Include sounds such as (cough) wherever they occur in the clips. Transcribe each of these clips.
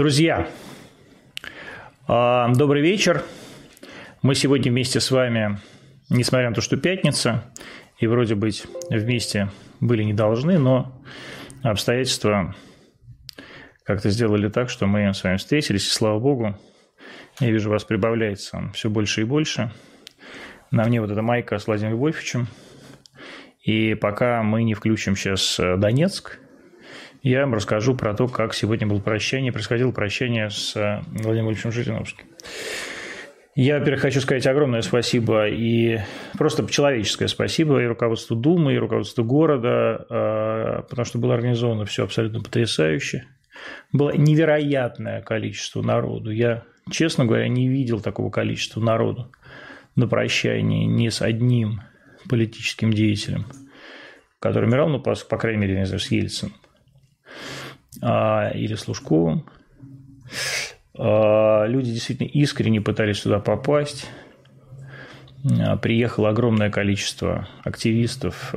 Друзья, а, добрый вечер. Мы сегодня вместе с вами, несмотря на то, что пятница, и вроде быть вместе были не должны, но обстоятельства как-то сделали так, что мы с вами встретились, и слава богу, я вижу, вас прибавляется все больше и больше. На мне вот эта майка с Владимиром Вольфовичем. И пока мы не включим сейчас Донецк – я вам расскажу про то, как сегодня было прощание, происходило прощание с э, Владимиром Владимировичем Жириновским. Я, во-первых, хочу сказать огромное спасибо и просто человеческое спасибо и руководству Думы, и руководству города, э, потому что было организовано все абсолютно потрясающе. Было невероятное количество народу. Я, честно говоря, не видел такого количества народу на прощании ни с одним политическим деятелем, который умирал, ну, по, по крайней мере, не знаю, с Ельцином или с Лужковым. А, люди действительно искренне пытались туда попасть. А, приехало огромное количество активистов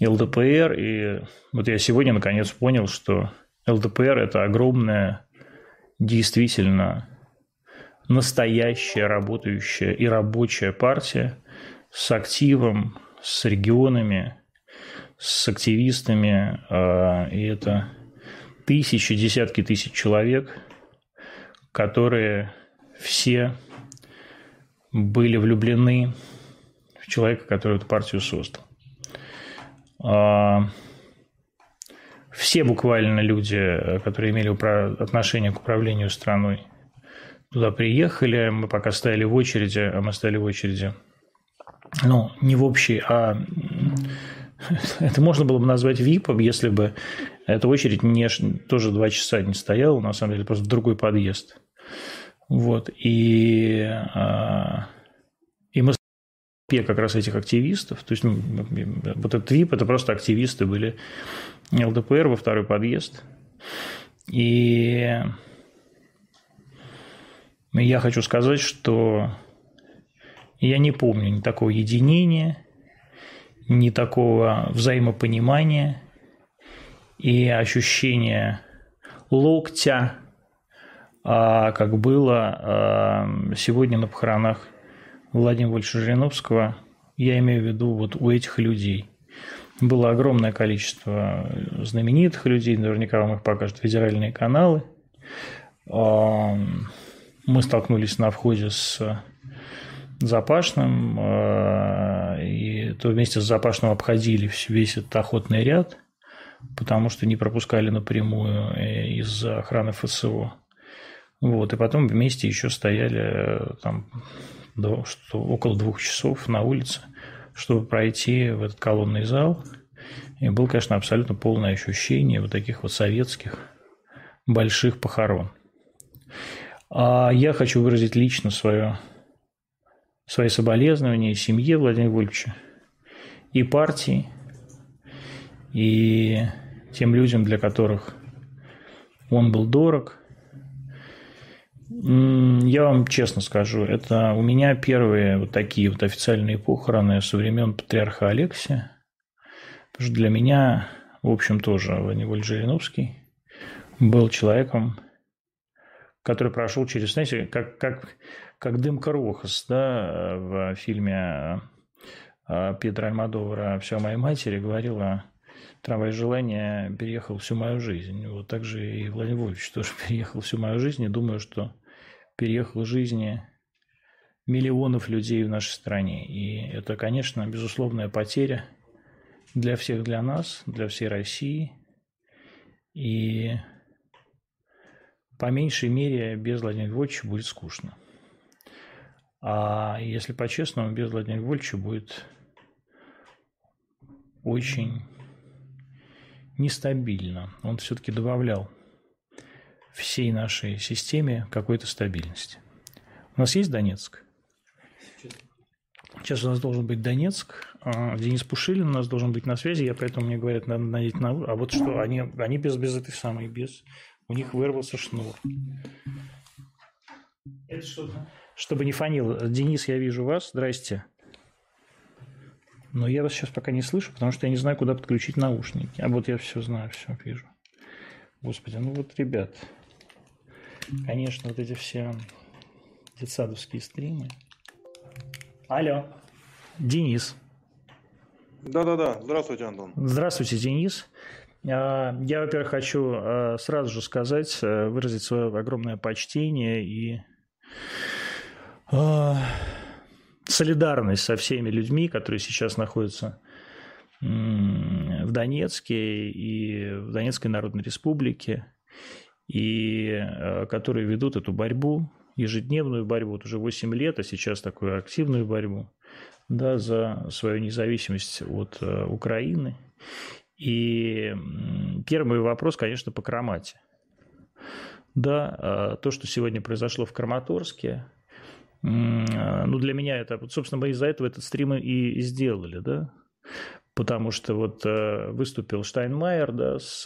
ЛДПР, и вот я сегодня наконец понял, что ЛДПР – это огромная, действительно настоящая, работающая и рабочая партия с активом, с регионами, с активистами, и это тысячи, десятки тысяч человек, которые все были влюблены в человека, который эту партию создал. А, все буквально люди, которые имели отношение к управлению страной, туда приехали. Мы пока стояли в очереди, а мы стояли в очереди, ну, не в общей, а (laughs) это можно было бы назвать ВИПом, если бы эта очередь не, тоже два часа не стояла, на самом деле, просто в другой подъезд. Вот. И, а, и мы как раз этих активистов, то есть ну, вот этот ВИП, это просто активисты были ЛДПР во второй подъезд. И я хочу сказать, что я не помню такого единения, ни такого взаимопонимания и ощущения локтя, а как было а, сегодня на похоронах Владимира Вольфовича Жириновского, я имею в виду вот у этих людей. Было огромное количество знаменитых людей, наверняка вам их покажут федеральные каналы. Мы столкнулись на входе с Запашным, э, и то вместе с Запашным обходили весь этот охотный ряд, потому что не пропускали напрямую э, из охраны ФСО. Вот, и потом вместе еще стояли э, там до, что, около двух часов на улице, чтобы пройти в этот колонный зал. И было, конечно, абсолютно полное ощущение вот таких вот советских больших похорон. А я хочу выразить лично свое свои соболезнования семье Владимира Вольфовича, и партии, и тем людям, для которых он был дорог. Я вам честно скажу, это у меня первые вот такие вот официальные похороны со времен патриарха Алексия. Потому что для меня, в общем, тоже Владимир Жириновский был человеком, который прошел через, знаете, как, как, как Дымка Рохас, да, в фильме э, Петра Альмадовара «Все о моей матери» говорила «Трамвай желания переехал всю мою жизнь». Вот так же и Владимир Вольфович тоже (laughs) переехал всю мою жизнь, и думаю, что переехал жизни миллионов людей в нашей стране. И это, конечно, безусловная потеря для всех, для нас, для всей России. И по меньшей мере без Владимира Львовича будет скучно. А если по-честному, без Владимира Львовича будет очень нестабильно. Он все-таки добавлял всей нашей системе какой-то стабильности. У нас есть Донецк? Сейчас у нас должен быть Донецк. А, Денис Пушилин у нас должен быть на связи. Я поэтому мне говорят, надо надеть на... А вот что, они, они без, без этой самой, без... У них вырвался шнур. Это что-то чтобы не фонил. Денис, я вижу вас. Здрасте. Но я вас сейчас пока не слышу, потому что я не знаю, куда подключить наушники. А вот я все знаю, все вижу. Господи, ну вот, ребят. Конечно, вот эти все детсадовские стримы. Алло, Денис. Да-да-да, здравствуйте, Антон. Здравствуйте, Денис. А, я, во-первых, хочу а, сразу же сказать, э, выразить свое огромное почтение и а, солидарность со всеми людьми, которые сейчас находятся в Донецке и в Донецкой Народной Республике, и которые ведут эту борьбу, ежедневную борьбу, вот уже 8 лет, а сейчас такую активную борьбу, да, за свою независимость от Украины. И первый вопрос, конечно, по Крамате. Да, а, то, что сегодня произошло в Краматорске, а, ну, для меня это, собственно, мы из-за этого этот стрим и сделали, да, потому что вот э, выступил Штайнмайер, да, с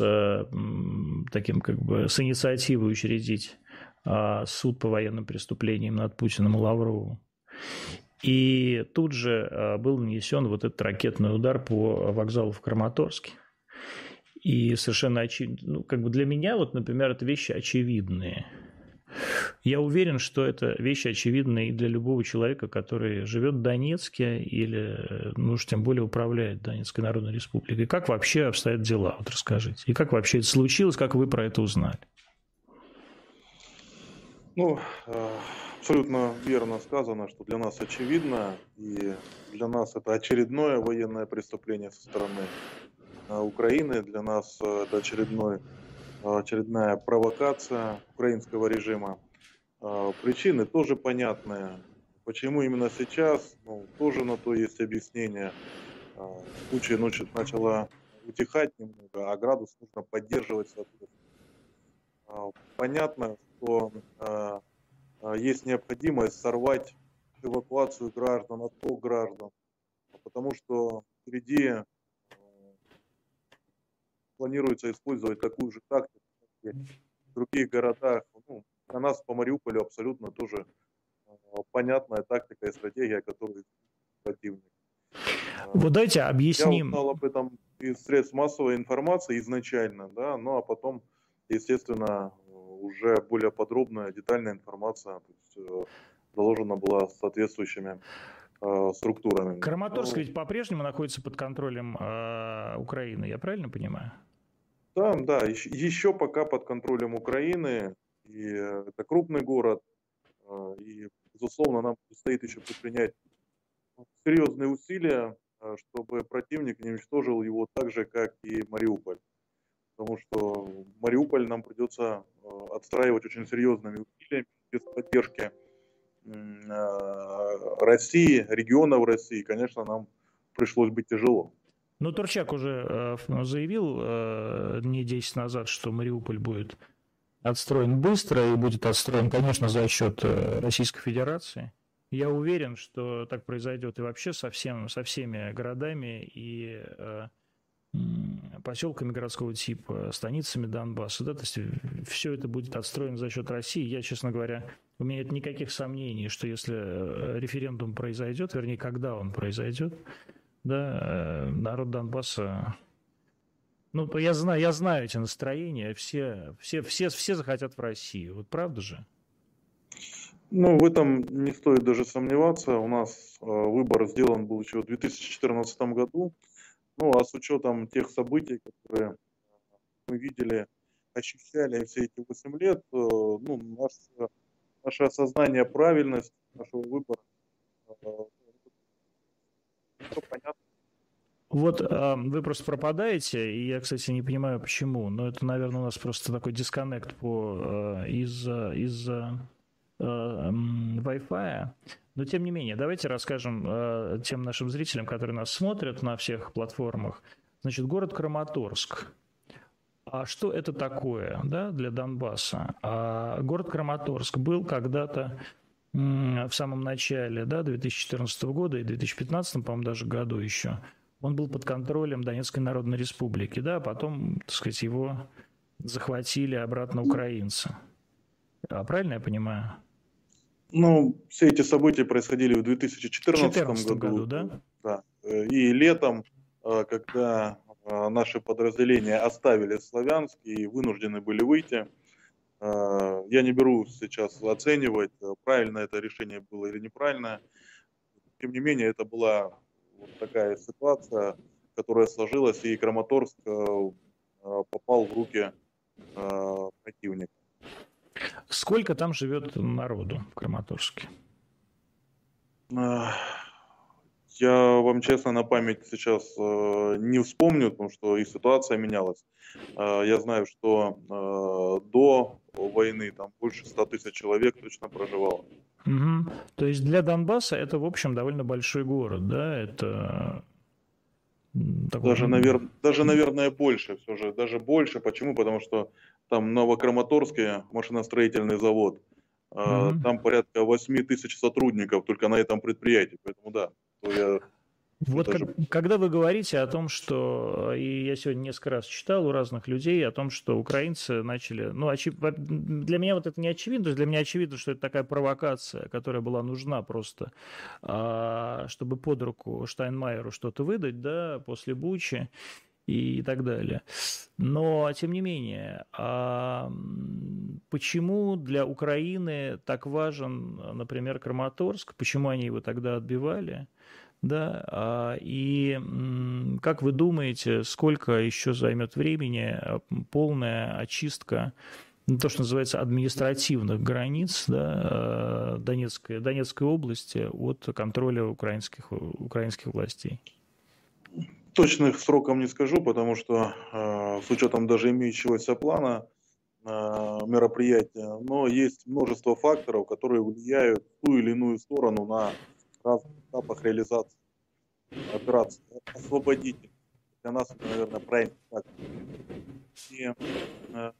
таким как бы, с инициативой учредить а, суд по военным преступлениям над Путиным и Лавровым. И тут же был нанесен вот этот ракетный удар по вокзалу в Краматорске. И совершенно очевидно, ну, как бы для меня, вот, например, это вещи очевидные. Я уверен, что это вещи очевидные и для любого человека, который живет в Донецке или, ну уж тем более управляет Донецкой Народной Республикой. Как вообще обстоят дела? Вот расскажите. И как вообще это случилось, как вы про это узнали? Ну, э, абсолютно верно сказано, что для нас очевидно, и для нас это очередное военное преступление со стороны Э, Украины. Для нас э, это очередной, э, очередная провокация украинского режима. Причины тоже понятные. Почему именно сейчас? Ну, тоже на то есть объяснение. Случай ночью начала утихать немного, а градус нужно поддерживать. Понятно, что есть необходимость сорвать эвакуацию граждан, отток граждан, потому что впереди планируется использовать такую же тактику в других городах. Ну, для нас по Мариуполю абсолютно тоже э, понятная тактика и стратегия, которую противник. Вот дайте объясним. Я узнал об этом из средств массовой информации изначально, да, ну а потом, естественно, уже более подробная, детальная информация есть, э, заложена была соответствующими э, структурами. Краматорск ну, ведь по-прежнему находится под контролем э, Украины, я правильно понимаю? Да, да, еще пока под контролем Украины, и это крупный город, а, и, безусловно, нам предстоит еще предпринять серьезные усилия, а, чтобы противник не уничтожил его так же, как и Мариуполь. Потому что Мариуполь нам придется а, отстраивать очень серьезными усилиями, без поддержки России, регионов России, конечно, нам пришлось бы тяжело. Ну, Турчак уже э, заявил э, дней 10 назад, что Мариуполь будет отстроен быстро и будет отстроен, конечно, за счет э, Российской Федерации. Я уверен, что так произойдет и вообще со, всем, со всеми городами и э, поселками городского типа, станицами Донбасса. Да, то есть все это будет отстроено за счет России. Я, честно говоря, у меня нет никаких сомнений, что если референдум произойдет, вернее, когда он произойдет, да, э, народ Донбасса ну, я знаю, я знаю эти настроения, все, все, все, все захотят в Россию, вот правда же? Ну, в этом не стоит даже сомневаться. У нас э, выбор сделан был еще в 2014 году. Ну, а с учетом тех событий, которые мы видели, ощущали все эти 8 лет, э, ну, наше, наше осознание правильности нашего выбора Вот э, вы просто пропадаете, и я, кстати, не понимаю, почему. Но это, наверное, у нас просто такой дисконнект по, э, из-за из э, Wi-Fi. Но, тем не менее, давайте расскажем э, тем нашим зрителям, которые нас смотрят на всех платформах. Значит, город Краматорск. А что это такое да, для Донбасса? А город Краматорск был когда-то в самом начале да, 2014 года и 2015, по-моему, даже году еще, он был под контролем Донецкой Народной Республики, да, а потом, так сказать, его захватили обратно украинцы. А правильно я понимаю? Ну, все эти события происходили в 2014 году. году, да? Да. И летом, э, когда э, наши подразделения оставили Славянск и вынуждены были выйти, Я не беру сейчас оценивать, правильно это решение было или неправильно. Тем не менее, это была вот такая ситуация, которая сложилась, и Краматорск попал в руки противника. Сколько там живет народу в Краматорске? Я вам честно на память сейчас э, не вспомню, потому что и ситуация менялась. Э, я знаю, что э, до войны там больше 100 тысяч человек точно проживало. Угу. То есть для Донбасса это, в общем, довольно большой город, да? Это такой... Даже, навер... даже, наверное, больше все же. Даже больше. Почему? Потому что там Новокраматорский машиностроительный завод. Mm-hmm. Там порядка 8 тысяч сотрудников только на этом предприятии. Поэтому да, то я вот как, когда вы говорите о том, что, и я сегодня несколько раз читал у разных людей о том, что украинцы начали, ну, очи... для меня вот это не очевидно, то есть для меня очевидно, что это такая провокация, которая была нужна просто, а, чтобы под руку Штайнмайеру что-то выдать, да, после Бучи и так далее. Но, тем не менее, а почему для Украины так важен, например, Краматорск? Почему они его тогда отбивали? Да, а, и как вы думаете, сколько еще займет времени а, полная очистка ну, то, что называется административных границ да, а, Донецкой, Донецкой области от контроля украинских, украинских властей? Точных сроков не скажу, потому что с учетом даже имеющегося плана мероприятия, но есть множество факторов, которые влияют в ту или иную сторону на разных этапах реализации операции. Освободитель. Для нас это, наверное, правильно так. И э,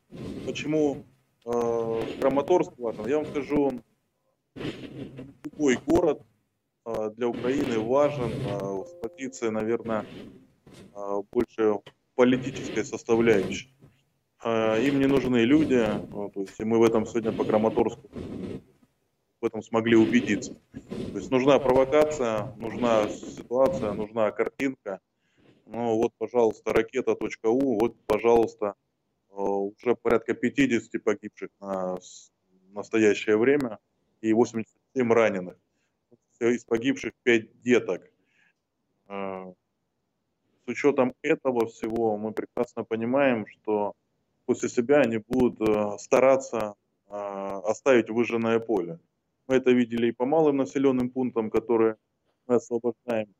почему э, Краматорск важен? Я вам скажу, любой город э, для Украины важен э, с позиции, наверное, э, больше политической составляющей. Э, им не нужны люди, э, то есть мы в этом сегодня по Краматорску в этом смогли убедиться. То есть нужна провокация, нужна ситуация, нужна картинка. Ну вот, пожалуйста, ракета.у, вот, пожалуйста, э, уже порядка 50 погибших на настоящее время и 87 раненых. Из погибших 5 деток. Э, с учетом этого всего мы прекрасно понимаем, что после себя они будут э, стараться оставить выжженное поле. Мы это видели и по малым населенным пунктам, которые мы освобождаем,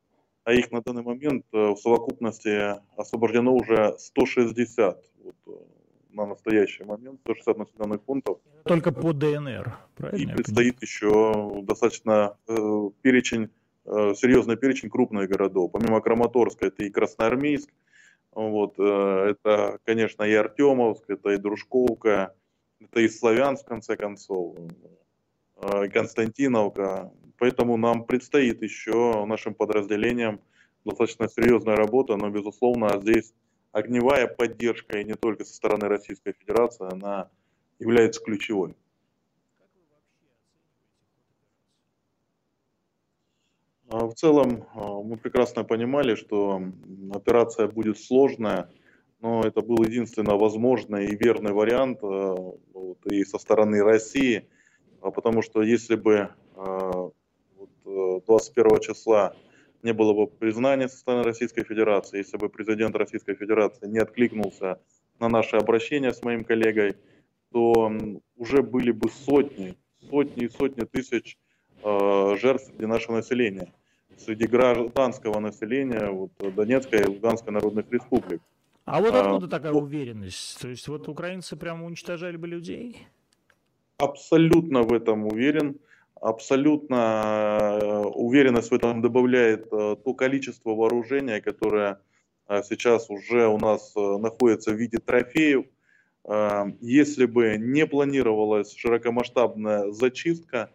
а их на данный момент э, в совокупности освобождено уже 160 вот, э, на настоящий момент, 160 населенных пунктов. Только по ДНР, правильно? И предстоит еще достаточно э, перечень, э, серьезный перечень крупных городов. Помимо Краматорска, это и Красноармейск, вот, э, это, конечно, и Артемовск, это и Дружковка, это и Славянск, в конце концов. Э, Константиновка. Поэтому нам предстоит еще нашим подразделениям достаточно серьезная работа, но, безусловно, здесь огневая поддержка, и не только со стороны Российской Федерации, она является ключевой. А в целом а, мы прекрасно понимали, что операция будет сложная, но это был единственно возможный и верный вариант э, вот, и со стороны России – потому что если бы 21 э, числа не было бы признания со стороны Российской Федерации, если бы президент Российской Федерации не откликнулся на наше обращение с моим коллегой, то уже были бы сотни, сотни и сотни тысяч э, жертв среди нашего населения, среди гражданского населения вот, Донецкой и Луганской народных республик. А вот откуда а, такая уверенность? То есть вот украинцы прямо уничтожали бы людей? Абсолютно в этом уверен. Абсолютно э, уверенность в этом добавляет э, то количество вооружения, которое э, сейчас уже у нас находится в виде трофеев. Если бы не планировалась широкомасштабная зачистка,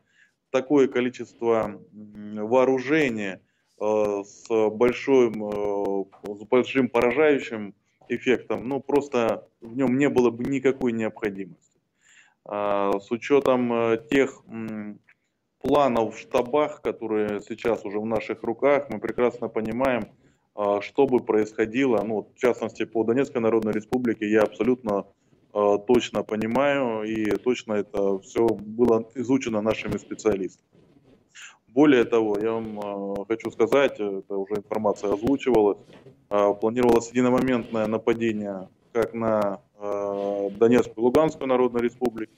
такое количество вооружения с большим, с большим поражающим эффектом, ну просто в нем не было бы никакой необходимости. А, с учетом э, тех планов в штабах, которые сейчас уже в наших руках, мы прекрасно понимаем, а, что бы происходило, ну, в частности, по Донецкой Народной Республике, я абсолютно точно понимаю, и точно это все было изучено нашими специалистами. Более того, я вам хочу сказать, это уже информация озвучивалась, планировалось единомоментное нападение как на Донецкую и Луганскую Народную Республику,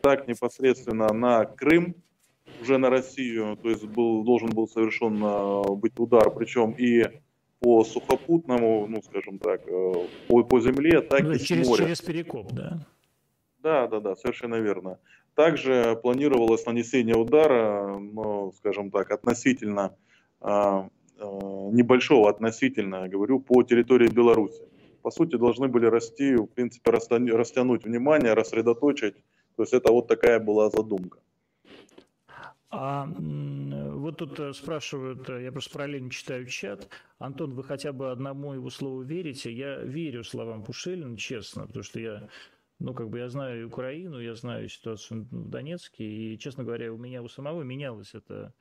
так непосредственно на Крым, уже на Россию, то есть был, должен был совершен быть удар, причем и по сухопутному, ну, скажем так, э, по, по земле, так ну, и через, с моря. Через Перекоп, да? Да, да, да, совершенно верно. Также планировалось нанесение удара, ну, скажем так, относительно э, э, небольшого, относительно, говорю, по территории Беларуси. По сути, должны были расти, в принципе, растянуть внимание, рассредоточить. То есть это вот такая была задумка. А вот тут э, спрашивают, э, я просто параллельно читаю чат. Антон, вы хотя бы одному его слову верите? Я верю словам Пушилина, честно, потому что я, ну, как бы я знаю Украину, я знаю ситуацию в Донецке, и, честно говоря, у меня у самого менялось это,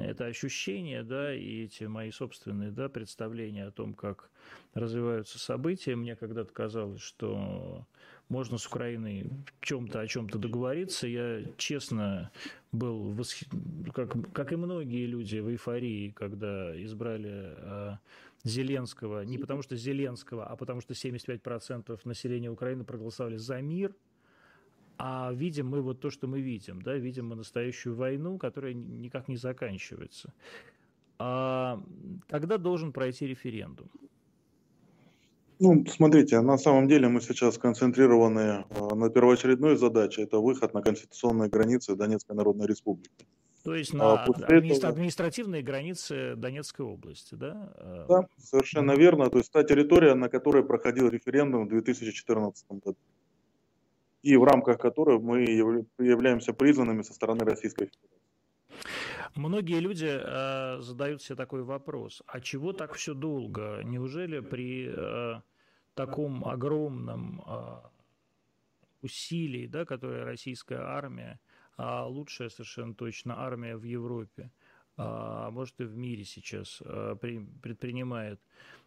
это ощущение, да, и эти мои собственные, да, представления о том, как развиваются события. Мне когда-то казалось, что можно с Украиной в чем-то о чем-то договориться. Я честно был, восх... как, как и многие люди, в эйфории, когда избрали э, Зеленского, не потому что Зеленского, а потому что 75% населения Украины проголосовали за мир, а видим мы вот то, что мы видим, да, видим мы настоящую войну, которая никак не заканчивается. А когда должен пройти референдум? Ну, смотрите, на самом деле мы сейчас концентрированы э, на первоочередной задаче, это выход на конституционные границы Донецкой Народной Республики. То есть на а администра- этого... административные границы Донецкой области, да? А, да, совершенно mm-hmm. верно. То есть та территория, на которой проходил референдум в 2014 году. И в рамках которой мы являемся признанными со стороны Российской Федерации. Многие люди э, задают себе такой вопрос, а чего так все долго? Неужели при э, таком огромном э, усилии, да, которое российская армия, а лучшая совершенно точно армия в Европе, а может и в мире сейчас э, предпринимает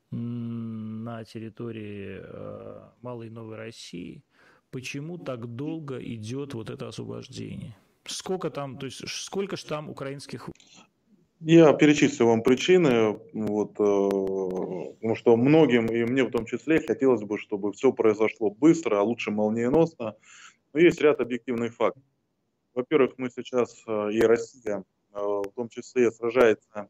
на территории э, Малой Новой России, почему так долго идет вот это освобождение? Сколько там, то есть сколько же там украинских... Я перечислю вам причины, вот, э, потому что многим, и мне в том числе, хотелось бы, чтобы все произошло быстро, а лучше молниеносно. Но есть ряд объективных фактов. Во-первых, мы сейчас, э, и Россия э, в том числе, сражается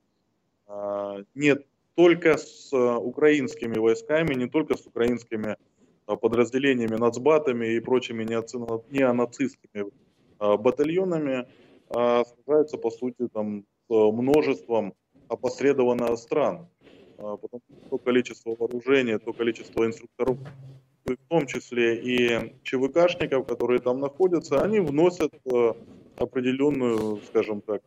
не только с украинскими войсками, не только с украинскими подразделениями, нацбатами и прочими неонацистскими а, батальонами а, сражаются, по сути, там, с множеством опосредованно стран. А, потому что то количество вооружения, то количество инструкторов, в том числе и ЧВКшников, которые там находятся, они вносят определенную, скажем так,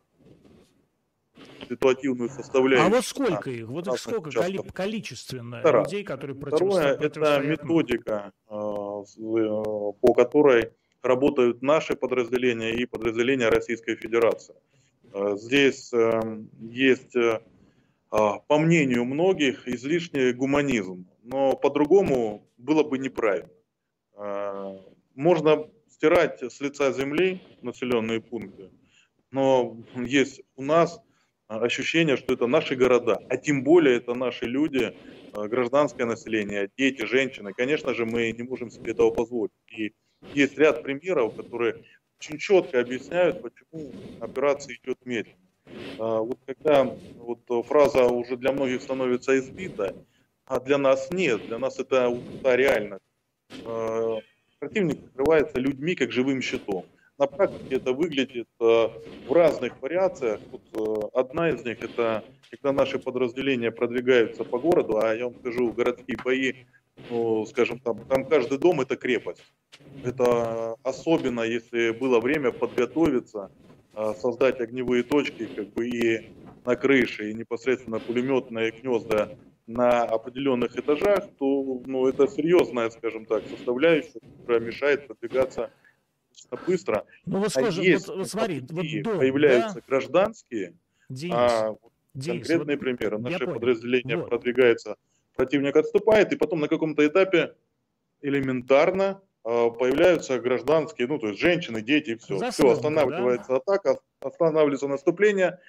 ситуативную составляющую. А вот сколько их? Вот их сколько участков. количественно Второе. людей, которые Второе – это методика, по которой работают наши подразделения и подразделения Российской Федерации. Э, здесь эм, есть, э, а, по мнению многих, излишний гуманизм, но по-другому было бы неправильно. Э, можно стирать с лица земли населенные пункты, но есть у нас ощущение, что это наши города, а тем более это наши люди, гражданское население, дети, женщины. Конечно же, мы не можем себе этого позволить. И есть ряд примеров, которые очень четко объясняют, почему операция идет медленно. А, вот когда вот фраза уже для многих становится избита, а для нас нет, для нас это реальность. А, противник покрывается людьми как живым щитом. На практике это выглядит а, в разных вариациях. Вот одна из них это когда наши подразделения продвигаются по городу, а я вам скажу, городские бои ну, скажем, там, там каждый дом это крепость. Это особенно, если было время подготовиться, а, создать огневые точки, как бы и на крыше, и непосредственно пулеметные гнезда на определенных этажах, то ну, это серьезная, скажем так, составляющая, которая мешает продвигаться быстро. Ну вот скажи, а есть, вот, вот смотри, вот дом, появляются да? гражданские, Денис, а Денис, конкретные вот, примеры. Наши подразделения вот. продвигаются противник отступает, и потом на каком-то этапе элементарно появляются гражданские, ну, то есть женщины, дети, все. Заслонка, все, останавливается да? атака, останавливается наступление,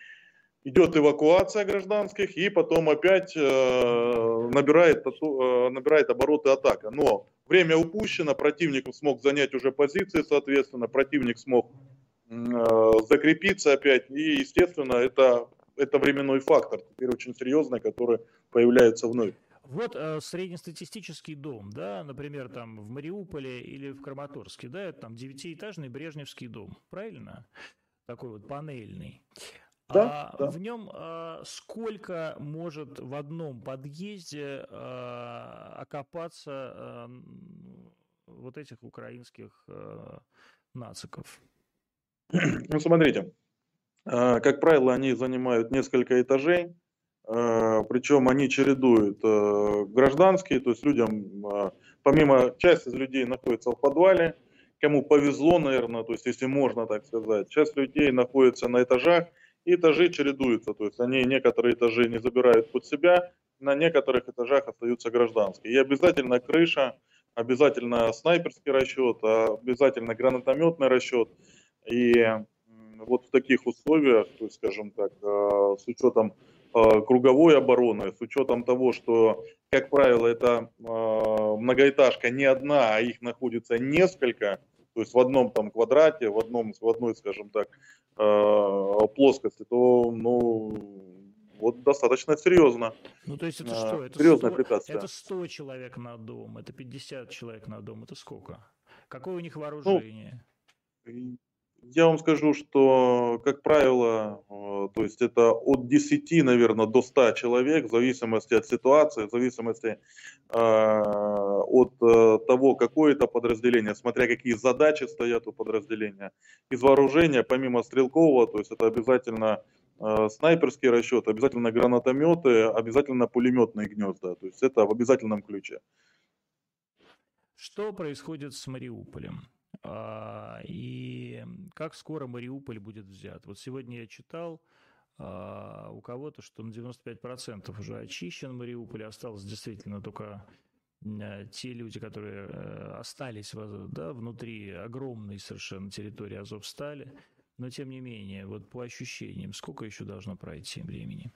идет эвакуация гражданских, и потом опять э, набирает, э, набирает обороты атака. Но время упущено, противник смог занять уже позиции, соответственно, противник смог э, закрепиться опять, и, естественно, это, это временной фактор, теперь очень серьезный, который появляется вновь. Вот э, среднестатистический дом, да, например, там в Мариуполе или в Краматорске, да, это там девятиэтажный Брежневский дом, правильно? Такой вот панельный. Да, а, да. В нем а, сколько может в одном подъезде а, окопаться а, вот этих украинских а, нациков? (clears throat) Ну, смотрите, а, как правило, они занимают несколько этажей, а, причем они чередуют а, гражданские, то есть людям, а, помимо часть из людей находится в подвале, кому повезло, наверное, то есть если можно так сказать, часть людей находится на этажах, и этажи чередуются, то есть они некоторые этажи не забирают под себя, на некоторых этажах остаются гражданские. И обязательно крыша, обязательно снайперский расчет, обязательно гранатометный расчет. И вот в таких условиях, то есть, скажем так, э, с учетом э, круговой обороны, с учетом того, что, как правило, это э, многоэтажка не одна, а их находится несколько, то есть в одном там квадрате, в, одном, в одной, скажем так, э, плоскости, то, ну, вот достаточно серьезно. Ну, то есть это что? Это Серьезное 100, препятствие. Это 100 человек на дом, это 50 человек на дом, это сколько? Какое у них ну, вооружение? Ну, я вам скажу, что, как правило, э, то есть это от 10, наверное, до 100 человек, в зависимости от ситуации, в зависимости э, от э, того, какое это подразделение, смотря какие задачи стоят у подразделения. Из вооружения, помимо стрелкового, то есть это обязательно э, снайперский расчет, обязательно гранатометы, обязательно пулеметные гнезда. То есть это в обязательном ключе. Что происходит с Мариуполем? А, и как скоро Мариуполь будет взят? Вот сегодня я читал а, у кого-то, что на 95% уже очищен Мариуполь, осталось действительно только а, те люди, которые э, остались да, внутри огромной совершенно территории Азовстали. Но тем не менее, вот по ощущениям, сколько еще должно пройти времени?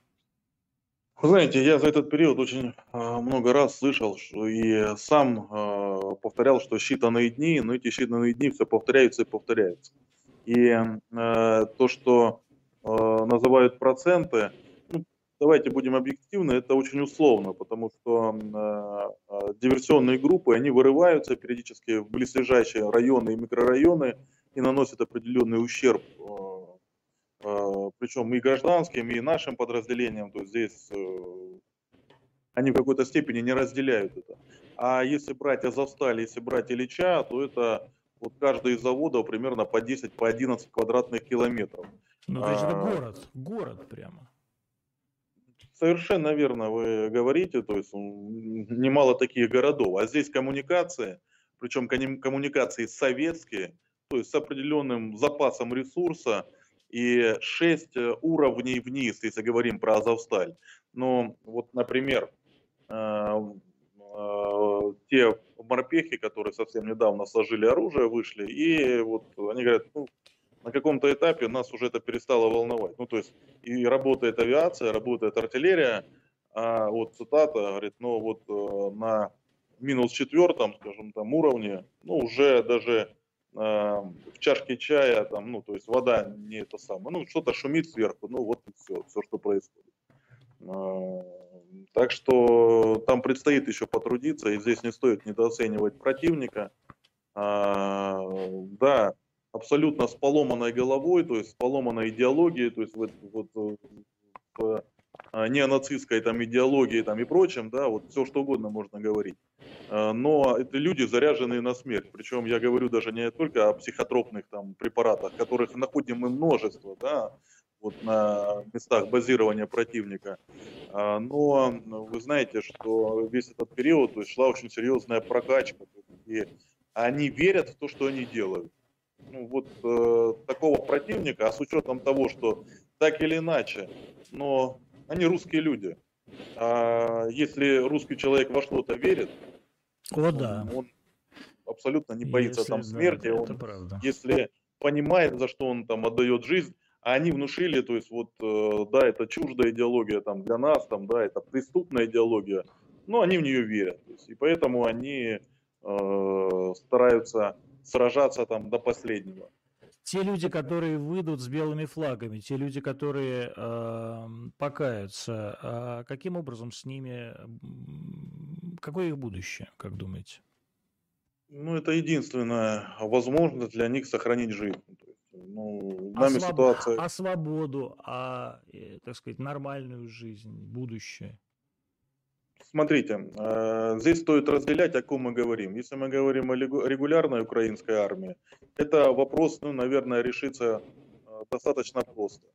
Вы знаете, я за этот период очень а, много раз слышал что и сам а, повторял, что считанные дни, но эти считанные дни все повторяются и повторяются. И а, то, что называют проценты, ну, давайте будем объективны, это очень условно, потому что диверсионные группы, они вырываются периодически в близлежащие районы и микрорайоны и наносят определенный ущерб причем и гражданским, и нашим подразделениям, то есть здесь э, они в какой-то степени не разделяют это. А если брать Азовсталь, если брать Ильича, то это вот каждый из заводов примерно по 10, по 11 квадратных километров. Ну, то есть а, это город, город прямо. Совершенно верно вы говорите, то есть немало таких городов. А здесь коммуникации, причем коммуникации советские, то есть с определенным запасом ресурса, и 6 э, уровней вниз, если говорим про Азовсталь. Ну, вот, например, э, э, те морпехи, которые совсем недавно сложили оружие, вышли, и вот они говорят, ну, на каком-то этапе нас уже это перестало волновать. Ну, то есть, и работает авиация, работает артиллерия, а вот цитата, говорит, ну, вот на минус четвертом, скажем, там уровне, ну, уже даже в чашке чая, там, ну, то есть вода не это самое, ну, что-то шумит сверху, ну, вот и все, все, что происходит. А, так что там предстоит еще потрудиться, и здесь не стоит недооценивать противника. А, да, абсолютно с поломанной головой, то есть с поломанной идеологией, то есть вот, вот в а, неонацистской там идеологии там и прочим, да, вот все что угодно можно говорить. А, но это люди, заряженные на смерть. Причем я говорю даже не только о психотропных там препаратах, которых находим мы множество, да, вот на местах базирования противника. А, но вы знаете, что весь этот период то есть, шла очень серьезная прокачка. И они верят в то, что они делают. Ну, вот э, такого противника, а с учетом того, что так или иначе, но они русские люди. А если русский человек во что-то верит, О, да. он, абсолютно не боится Если, там да, смерти, это он, правда. если понимает, за что он там отдает жизнь, а они внушили, то есть вот, э, да, это чуждая идеология там для нас, там, да, это преступная идеология, но они в нее верят, есть, и поэтому они э, стараются сражаться там до последнего. Те люди, которые выйдут с белыми флагами, те люди, которые э, покаются, э, каким образом с ними, какое их будущее, как думаете? Ну, это единственная возможность для них сохранить жизнь. Ну, нами а, своб... ситуация... а свободу, а, э, так сказать, нормальную жизнь, будущее? Смотрите, э, здесь стоит разделять, о ком мы говорим. Если мы говорим о регулярной украинской армии, это вопрос, ну, наверное, решится э, достаточно просто.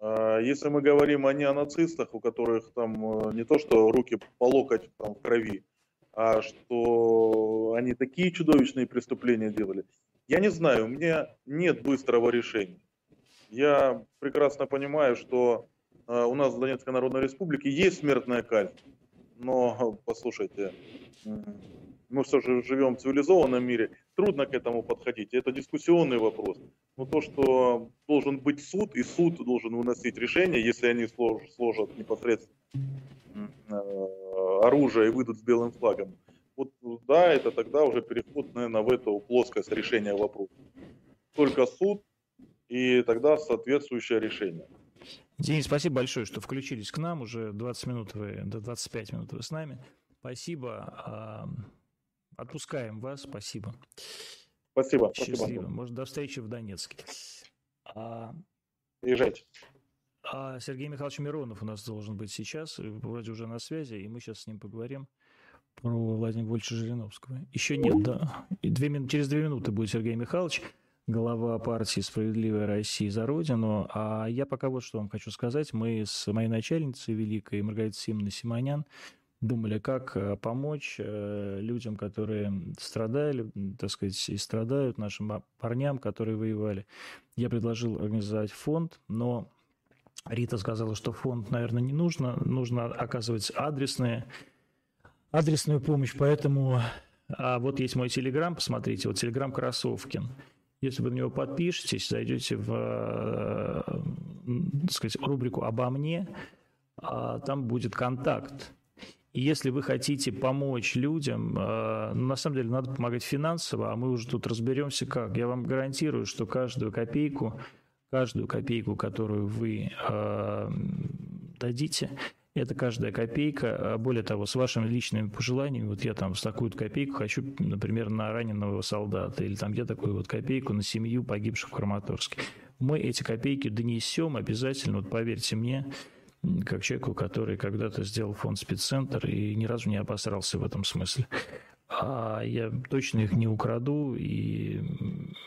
Если мы говорим о неонацистах, у которых там не то что руки по локоть там, в крови, а что они такие чудовищные преступления делали, я не знаю, у меня нет быстрого решения. Я прекрасно понимаю, что э, у нас в Донецкой Народной Республике есть смертная казнь. Но, (laughs) послушайте, мы все же живем в цивилизованном мире, трудно к этому подходить. Это дискуссионный вопрос. Но то, что должен быть суд, и суд должен выносить решение, если они сложат непосредственно э, оружие и выйдут с белым флагом, вот да, это тогда уже переход, наверное, в эту плоскость решения вопроса. Только суд и тогда соответствующее решение. Денис, спасибо большое, что включились к нам. Уже 20 минут вы, до 25 минут вы с нами. Спасибо. Отпускаем вас. Спасибо. Спасибо. Счастливо. Спасибо. Может, до встречи в Донецке. А, Езжайте. А Сергей Михайлович Миронов у нас должен быть сейчас, вроде уже на связи, и мы сейчас с ним поговорим про Владимира Вольфовича Жириновского. Еще нет, да. И две, через две минуты будет Сергей Михайлович, глава партии «Справедливая Россия за Родину». А я пока вот что вам хочу сказать. Мы с моей начальницей великой Маргаритой Симоной Симонян думали, как э, помочь э, людям, которые страдали, так сказать, и страдают, нашим парням, которые воевали. Я предложил организовать фонд, но Рита сказала, что фонд, наверное, не нужно. Нужно оказывать адресные адресную помощь, поэтому а вот есть мой телеграм, посмотрите, вот телеграм Красовкин. Если вы на него подпишетесь, зайдете в э, так сказать, рубрику «Обо мне», а там будет контакт. Если вы хотите помочь людям, э, ну, на самом деле надо помогать финансово, а мы уже тут разберемся как. Я вам гарантирую, что каждую копейку, каждую копейку, которую вы э, дадите, это каждая копейка. А более того, с вашими личными пожеланиями, вот я там с такую копейку хочу, например, на раненого солдата, или там я такую вот копейку на семью погибших в Краматорске. Мы эти копейки донесем обязательно, вот поверьте мне, как человеку, который когда-то сделал фонд спеццентр и ни разу не обосрался в этом смысле. А я точно их не украду, и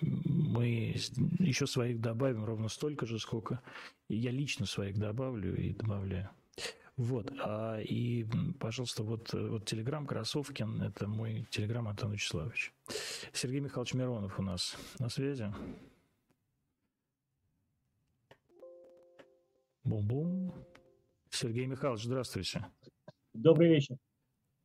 мы еще своих добавим ровно столько же, сколько я лично своих добавлю и добавляю. Вот, а, и, пожалуйста, вот, вот Телеграм Красовкин, это мой Телеграм Антон Вячеславович. Сергей Михайлович Миронов у нас на связи. Бум-бум. Сергей Михайлович, здравствуйте. Добрый вечер.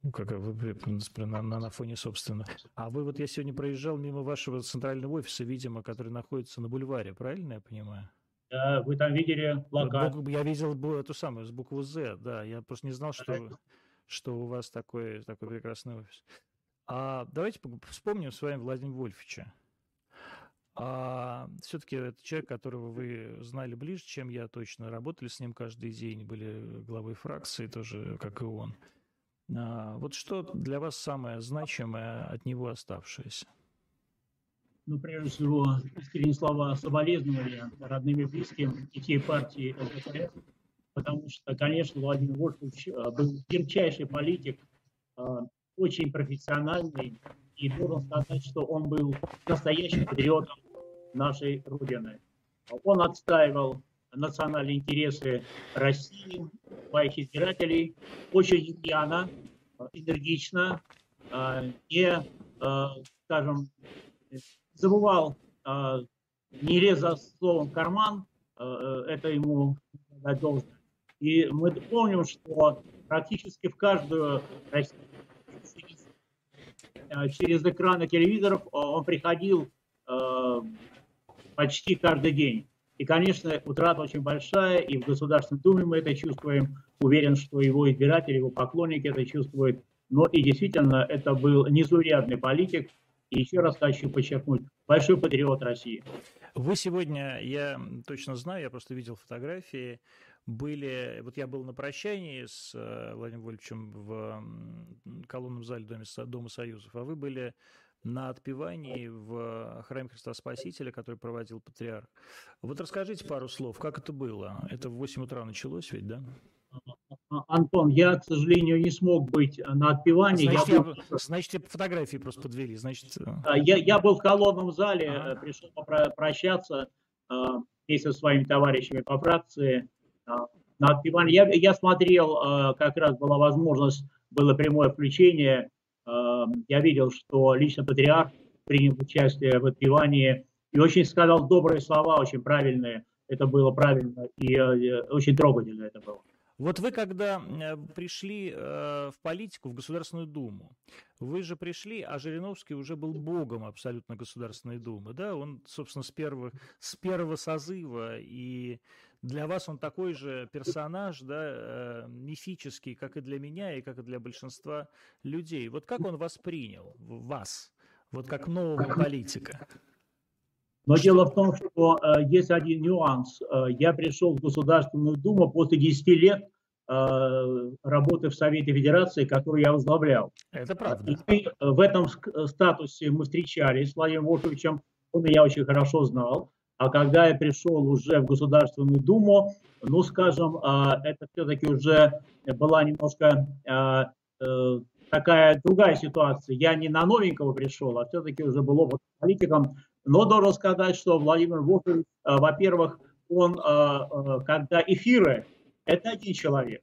Ну, как вы на, на, на фоне, собственно. А вы вот я сегодня проезжал мимо вашего центрального офиса, видимо, который находится на бульваре, правильно я понимаю? Да, вы там видели плакат? Я видел эту самую, с букву «З», да. Я просто не знал, что, что у вас такой, такой прекрасный офис. А давайте вспомним с вами Владимира Вольфовича. А все-таки это человек, которого вы знали ближе, чем я точно. Работали с ним каждый день, были главой фракции тоже, как и он. А вот что для вас самое значимое от него оставшееся? ну, прежде всего, искренние слова соболезнования родным и близким всей партии ЛДПР, потому что, конечно, Владимир Вольфович э, был ярчайший политик, э, очень профессиональный, и должен сказать, что он был настоящим патриотом нашей Родины. Он отстаивал национальные интересы России, своих избирателей, очень рьяно, энергично, э, не, скажем, забывал э, не леза словом карман, это ему дать должное. И мы помним, что практически в каждую через экраны телевизоров он приходил почти каждый день. И, конечно, утрата очень большая, и в Государственной Думе мы это чувствуем. Уверен, что его избиратели, его поклонники это чувствуют. Но и действительно, это был незаурядный политик. И еще раз хочу подчеркнуть, большой патриот России. Вы сегодня, я точно знаю, я просто видел фотографии, были, вот я был на прощании с э, Владимиром Вольфовичем в колонном зале Дома Союзов, а вы были на отпевании в храме Христа Спасителя, который проводил патриарх. Вот расскажите пару слов, как это было? Это в 8 утра началось ведь, да? Антон, я, к сожалению, не смог быть на отпевании. Значит, я был... значит фотографии просто подвели. Значит... Э. Я, я был в колонном зале, ага. пришел прощаться э, вместе со своими товарищами по фракции э, на отпевании. Я, я смотрел, как раз была возможность, было прямое включение я видел, что лично патриарх принял участие в отпевании и очень сказал добрые слова, очень правильные. Это было правильно и э, очень трогательно это было. Вот вы, когда э, пришли э, в политику, в Государственную Думу, вы же пришли, а Жириновский уже был богом абсолютно Государственной Думы, да? Он, собственно, с первого, с первого созыва и для вас он такой же персонаж, да, э, мифический, как и для меня, и как и для большинства людей. Вот как он воспринял вас, вот как нового политика? Но дело в том, что э, есть один нюанс. Э, я пришел в Государственную Думу после 10 лет э, работы в Совете Федерации, которую я возглавлял. Это правда. И мы, в этом статусе мы встречались с Владимиром Вольфовичем, он меня очень хорошо знал. А когда я пришел уже в Государственную Думу, ну, скажем, а, это все-таки уже была немножко а, э, такая другая ситуация. Я не на новенького пришел, а все-таки уже был опыт политиком. Но должен сказать, что Владимир Вохович, а, во-первых, он, когда эфиры, это один человек.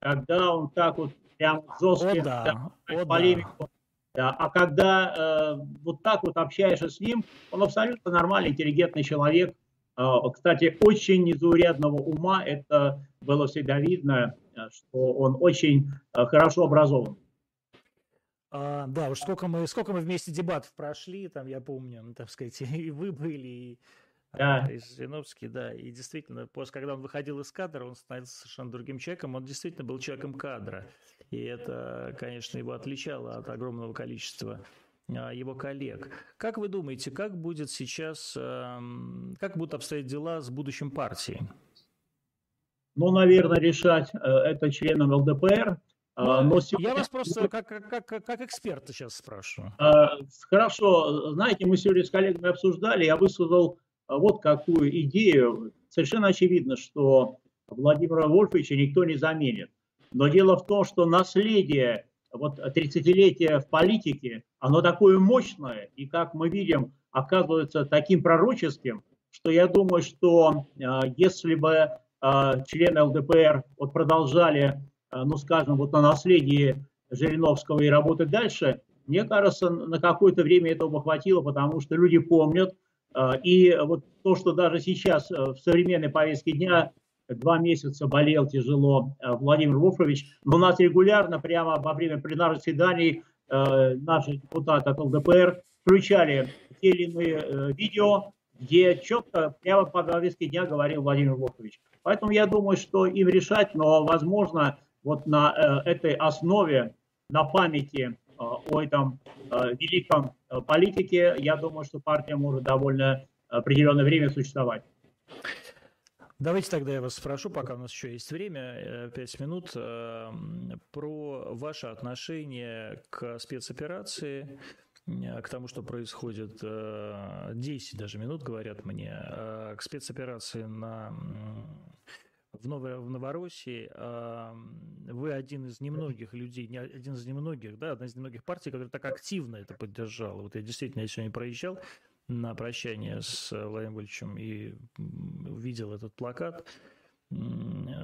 Когда он так вот прям жестко да, полемику, да. Да, а когда э, вот так вот общаешься с ним, он абсолютно нормальный, интеллигентный человек. Э, кстати, очень незаурядного ума, это было всегда видно, э, что он очень э, хорошо образован. А, да, уж сколько мы, сколько мы вместе дебатов прошли, там, я помню, ну, так сказать, (laughs) и вы были, и да. из Жириновский, да, и действительно, после, когда он выходил из кадра, он становился совершенно другим человеком, он действительно был человеком кадра, и это, конечно, его отличало от огромного количества а, его коллег. Как вы думаете, как будет сейчас, эм, как будут обстоять дела с будущим партией? Ну, наверное, решать э, это членам ЛДПР. А, но, но сегодня... Я вас просто как, как, как, как эксперта сейчас спрашиваю. А, хорошо, знаете, мы сегодня с коллегами обсуждали, я высказал вот какую идею. Совершенно очевидно, что Владимира Вольфовича никто не заменит. Но дело в том, что наследие вот 30-летия в политике, оно такое мощное, и, как мы видим, оказывается таким пророческим, что я думаю, что э, если бы э, члены ЛДПР вот продолжали, э, ну скажем, вот на наследии Жириновского и работать дальше, мне кажется, на какое-то время этого бы хватило, потому что люди помнят, а, и вот то, что даже сейчас э, в современной повестке дня два месяца болел тяжело э, Владимир Вольфович, но у нас регулярно прямо во время пленарных заседаний э, наши депутаты от ЛДПР включали те или иные видео, где четко прямо по повестке дня говорил Владимир Вольфович. Поэтому я думаю, что им решать, но возможно вот на этой основе, на памяти о этом великом политике, я думаю, что партия может довольно определенное время существовать. Давайте тогда я вас спрошу, пока у нас еще есть время, 5 минут, про ваше отношение к спецоперации, к тому, что происходит 10 даже минут, говорят мне, к спецоперации на в, Новой, в Новороссии э, вы один из немногих людей, не один из немногих, да, одна из немногих партий, которая так активно это поддержала. Вот я действительно я сегодня проезжал на прощание с Владимиром Вольфовичем и увидел этот плакат.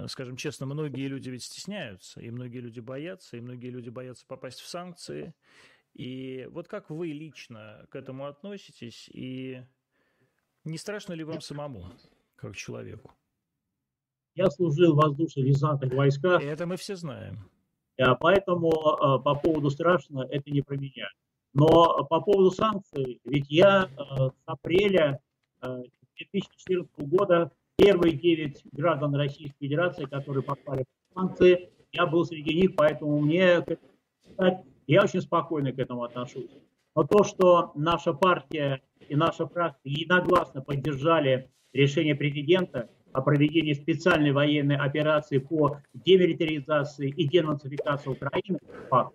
Скажем честно, многие люди ведь стесняются, и многие люди боятся, и многие люди боятся попасть в санкции. И вот как вы лично к этому относитесь, и не страшно ли вам самому, как человеку? Я служил в воздушно-десантных войсках. Это мы все знаем. А поэтому по поводу страшно, это не про меня. Но по поводу санкций, ведь я с апреля 2014 года первые девять граждан Российской Федерации, которые попали в санкции, я был среди них, поэтому мне я очень спокойно к этому отношусь. Но то, что наша партия и наша фракция единогласно поддержали решение президента о проведении специальной военной операции по демилитаризации и денацификации Украины, факт.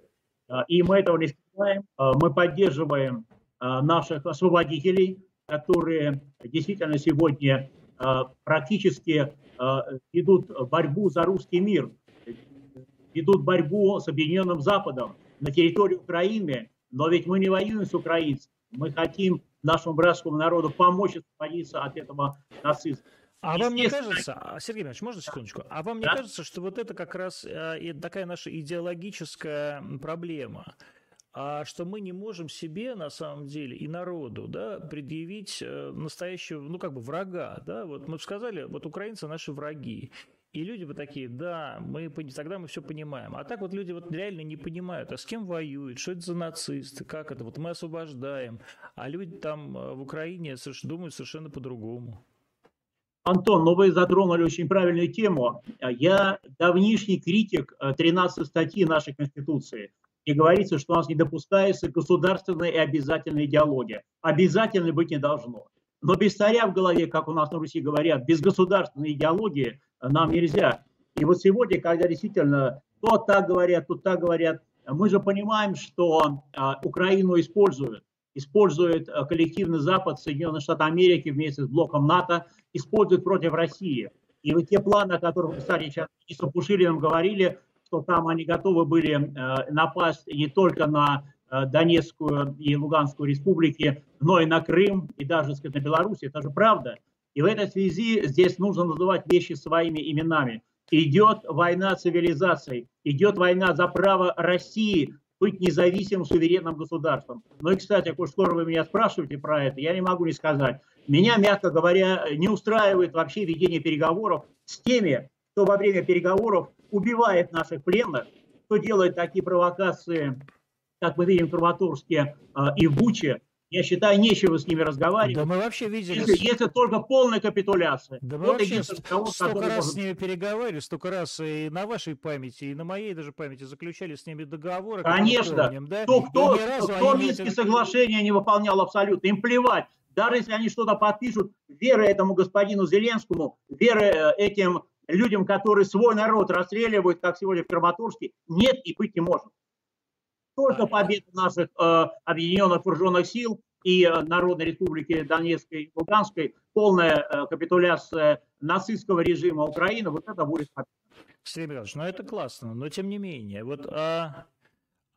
И мы этого не. Мы поддерживаем наших освободителей, которые действительно сегодня практически ведут борьбу за русский мир, ведут борьбу с Объединенным Западом на территории Украины, но ведь мы не воюем с украинцами, мы хотим нашему братскому народу помочь освободиться от этого нацизма. А вам не кажется, а, Сергей Иванович, можно секундочку? А вам не да? кажется, что вот это как раз э, такая наша идеологическая проблема? А что мы не можем себе, на самом деле, и народу, да, предъявить э, настоящего, ну, как бы врага, да, вот мы сказали, вот украинцы наши враги, и люди вот такие, да, мы тогда мы все понимаем. А так вот люди вот реально не понимают, а с кем воюют, что это за нацисты, как это, вот мы освобождаем, а люди там э, в Украине думают совершенно по-другому. Антон, ну вы затронули очень правильную тему. Я давнишний критик 13 э, статьи нашей Конституции и говорится, что у нас не допускается государственная и обязательная идеология. Обязательно быть не должно. Но без царя в голове, как у нас на Руси говорят, без государственной идеологии нам нельзя. И вот сегодня, когда действительно то так говорят, то так говорят, мы же понимаем, что а, Украину используют. Использует а, коллективный Запад, Соединенные Штаты Америки вместе с блоком НАТО, используют против России. И вот те планы, о которых, кстати, сейчас с Пушилиным говорили, что там они готовы были э, напасть не только на э, Донецкую и Луганскую республики, но и на Крым, и даже сказать, на Беларусь. Это же правда. И в этой связи здесь нужно называть вещи своими именами. Идет война цивилизаций, идет война за право России быть независимым суверенным государством. Ну и, кстати, коль скоро вы меня спрашиваете про это, я не могу не сказать. Меня, мягко говоря, не устраивает вообще ведение переговоров с теми, кто во время переговоров убивает наших пленных, кто делает такие провокации, как мы видим в Краматорске э, и в Буче, я считаю, нечего с ними разговаривать. Да мы вообще видели... Если, если только полная капитуляция. Да мы вот вообще разговор, столько раз может... с ними переговаривали, столько раз и на вашей памяти, и на моей даже памяти заключали с ними договоры. Конечно. Помним, да? Кто, кто, кто Минские эти... соглашения не выполнял абсолютно, им плевать. Даже если они что-то подпишут, вера этому господину Зеленскому, вера э, этим людям, которые свой народ расстреливают, как сегодня в Краматорске, нет и быть не может. Только победа наших э, объединенных вооруженных сил и э, Народной Республики Донецкой и Луганской, полная э, капитуляция нацистского режима Украины, вот это будет победа. Сергей Михайлович, ну это классно, но тем не менее, вот, а,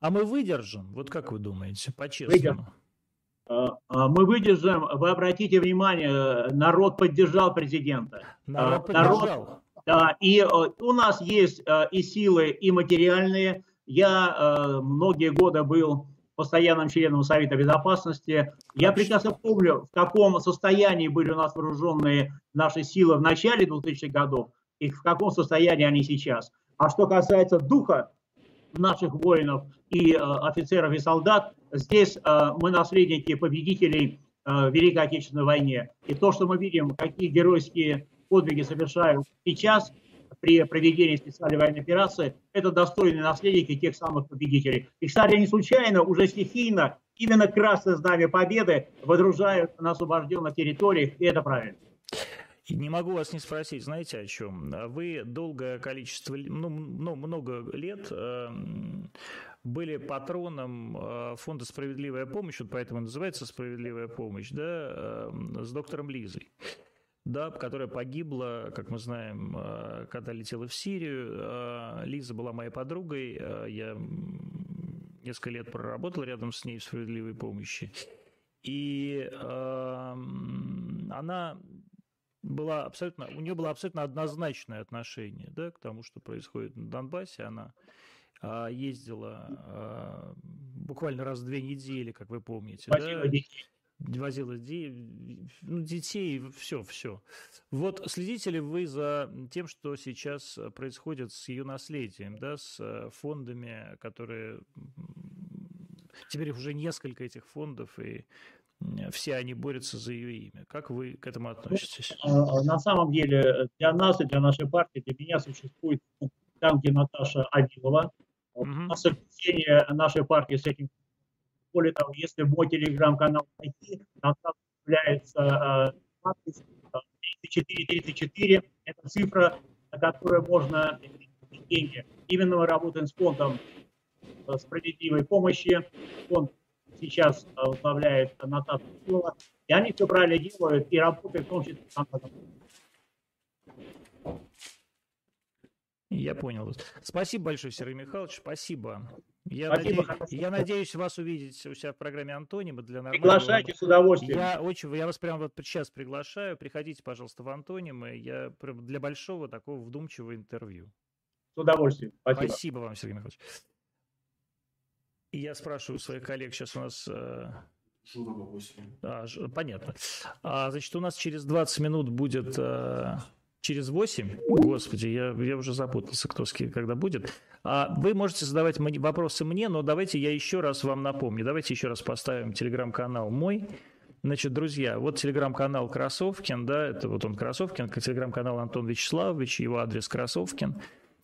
а мы выдержим, вот как вы думаете, по-честному? Э, э, мы выдержим, вы обратите внимание, народ поддержал президента. Народ поддержал. Народ, и э, у нас есть э, и силы, и материальные. Я э, многие годы был постоянным членом Совета Безопасности. Я прекрасно помню, в каком состоянии были у нас вооруженные наши силы в начале 2000-х годов и в каком состоянии они сейчас. А что касается духа наших воинов и э, офицеров и солдат, здесь э, мы наследники победителей э, в Великой Отечественной войне. И то, что мы видим, какие геройские подвиги совершают сейчас при проведении специальной военной операции, это достойные наследники тех самых победителей. И, кстати, не случайно, уже стихийно, именно красное знамя победы водружают на освобожденных территориях, и это правильно. Не могу вас не спросить, знаете о чем? Вы долгое количество, ну, ну много лет э, были патроном э, фонда «Справедливая помощь», вот поэтому называется «Справедливая помощь», да, э, с доктором Лизой да, которая погибла, как мы знаем, э, когда летела в Сирию. Э, Лиза была моей подругой, э, я несколько лет проработал рядом с ней в справедливой помощи. И она была абсолютно, у нее было абсолютно однозначное отношение да, к тому, что происходит на Донбассе. Она ездила буквально раз в две недели, как вы помните. Спасибо, да? Возила ну, детей, все, все. Вот следите ли вы за тем, что сейчас происходит с ее наследием, да, с э, фондами, которые теперь уже несколько этих фондов, и все они борются за ее имя. Как вы к этому относитесь? А, на самом деле для нас и для нашей партии, для меня существует там, где Наташа Авилова. Mm-hmm. Совмещение нашей партии с этим. Более того, если мой телеграм-канал найти, там является 3434. Это цифра, на которую можно деньги. Именно мы работаем с фондом э, справедливой помощи. Фонд сейчас возглавляет Силова. И они все правильно делают и работают в том числе я понял. Спасибо большое, Сергей Михайлович. Спасибо. Я, спасибо, надеюсь, я надеюсь вас увидеть у себя в программе Антонима для нормального... Приглашайте с удовольствием. Я, очень, я вас прямо вот сейчас приглашаю. Приходите, пожалуйста, в Антонимы. Я для большого такого вдумчивого интервью. С удовольствием. Спасибо. Спасибо вам, Сергей Михайлович. Я спрашиваю своих коллег, сейчас у нас... Э, а, понятно. А, значит, у нас через 20 минут будет э, через 8, господи, я, я уже запутался, кто с кем, когда будет. А вы можете задавать вопросы мне, но давайте я еще раз вам напомню. Давайте еще раз поставим телеграм-канал мой. Значит, друзья, вот телеграм-канал Красовкин, да, это вот он Красовкин, телеграм-канал Антон Вячеславович, его адрес Красовкин.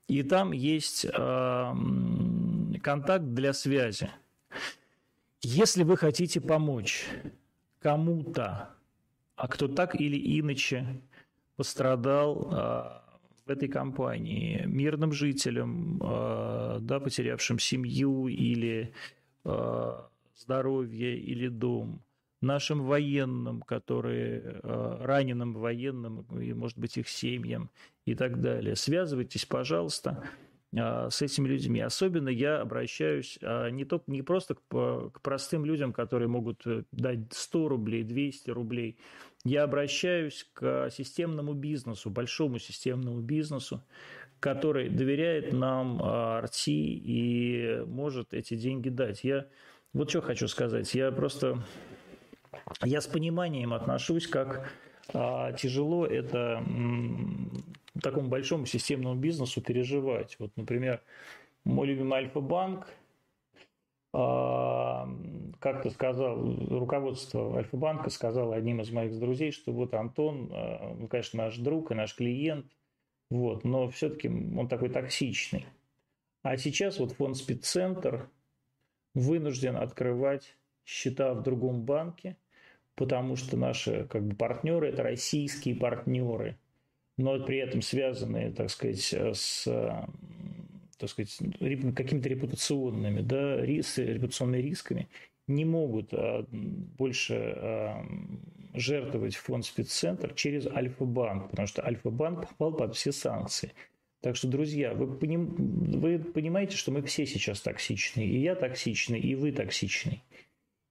И там есть э, контакт для связи. Если вы хотите помочь кому-то, а кто так или иначе пострадал а, в этой компании мирным жителям, а, да, потерявшим семью или а, здоровье или дом, нашим военным, которые раненым военным и, может быть, их семьям и так далее. Связывайтесь, пожалуйста, с этими людьми. Особенно я обращаюсь не, то, не просто к, к простым людям, которые могут э, дать 100 рублей, 200 рублей, я обращаюсь к системному бизнесу, большому системному бизнесу, который доверяет нам RT и может эти деньги дать. Я вот что хочу сказать. Я просто я с пониманием отношусь, как а, тяжело это такому большому системному бизнесу переживать. Вот, например, мой любимый Альфа-банк – а, как-то сказал, руководство Альфа-банка сказало одним из моих друзей, что вот Антон, а, ну, конечно, наш друг и наш клиент, вот, но все-таки он такой токсичный. А сейчас вот фонд Спеццентр вынужден открывать счета в другом банке, потому что наши как бы, партнеры – это российские партнеры, но при этом связанные, так сказать, с так сказать, какими-то репутационными, да, рис, репутационными рисками, не могут а, больше жертвовать фонд спеццентр через Альфа-банк, потому что Альфа-банк попал под все санкции. Так что, друзья, вы, поним, вы понимаете, что мы все сейчас токсичны, и я токсичный, и вы токсичный.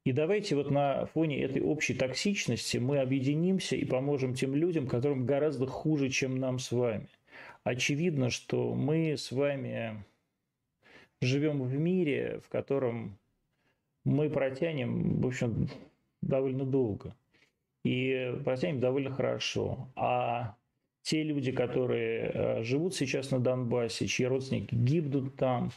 И давайте вот на фоне этой общей токсичности мы объединимся и поможем тем людям, которым гораздо хуже, чем нам с вами – очевидно, что мы с вами живем в мире, в котором мы протянем, в общем, довольно долго. И протянем довольно хорошо. А те люди, которые э, живут сейчас на Донбассе, чьи родственники гибнут там,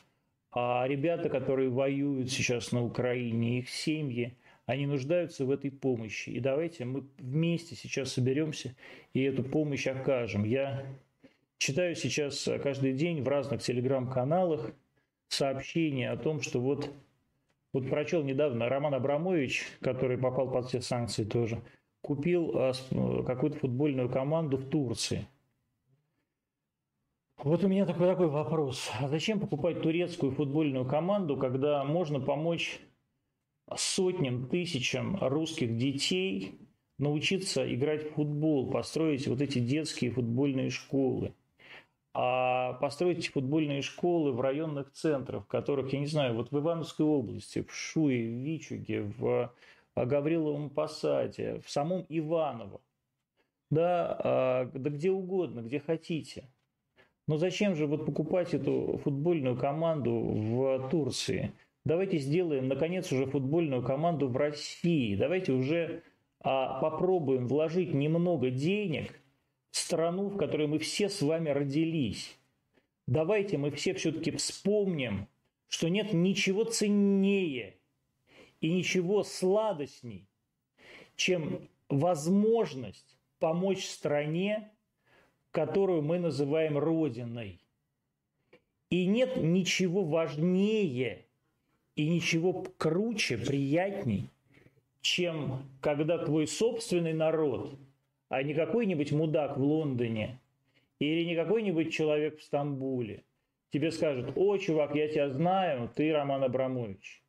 а ребята, которые воюют сейчас на Украине, их семьи, они нуждаются в этой помощи. И давайте мы вместе сейчас соберемся и эту помощь окажем. Я Читаю сейчас каждый день в разных телеграм-каналах сообщения о том, что вот, вот прочел недавно Роман Абрамович, который попал под все санкции тоже, купил э, э, какую-то футбольную команду в Турции. Вот у меня такой, такой вопрос. А зачем покупать турецкую футбольную команду, когда можно помочь сотням, тысячам русских детей научиться играть в футбол, построить вот эти детские футбольные школы? а построить футбольные школы в районных центрах, которых, я не знаю, вот в Ивановской области, в Шуе, в Вичуге, в Гавриловом Посаде, в самом Иваново, да, а, да где угодно, где хотите. Но зачем же вот покупать эту футбольную команду в Турции? Давайте сделаем, наконец, уже футбольную команду в России. Давайте уже а, попробуем вложить немного денег – страну, в которой мы все с вами родились. Давайте мы все все-таки вспомним, что нет ничего ценнее и ничего сладостней, чем возможность помочь стране, которую мы называем Родиной. И нет ничего важнее и ничего круче, приятней, чем когда твой собственный народ, а не какой-нибудь мудак в Лондоне или не какой-нибудь человек в Стамбуле, тебе скажет, о, чувак, я тебя знаю, ты Роман Абрамович.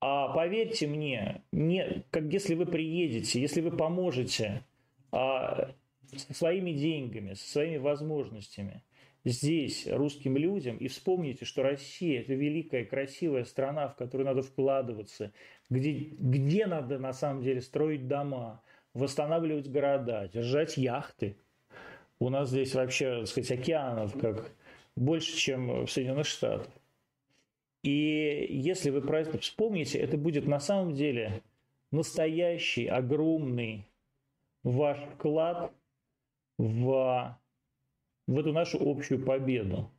А поверьте мне, не, как если вы приедете, если вы поможете а, со своими деньгами, со своими возможностями здесь русским людям, и вспомните, что Россия – это великая, красивая страна, в которую надо вкладываться, где, где надо на самом деле строить дома, восстанавливать города, держать яхты. У нас здесь вообще, так сказать, океанов как больше, чем в Соединенных Штатах. И если вы про это вспомните, это будет на самом деле настоящий, огромный ваш вклад в, в эту нашу общую победу.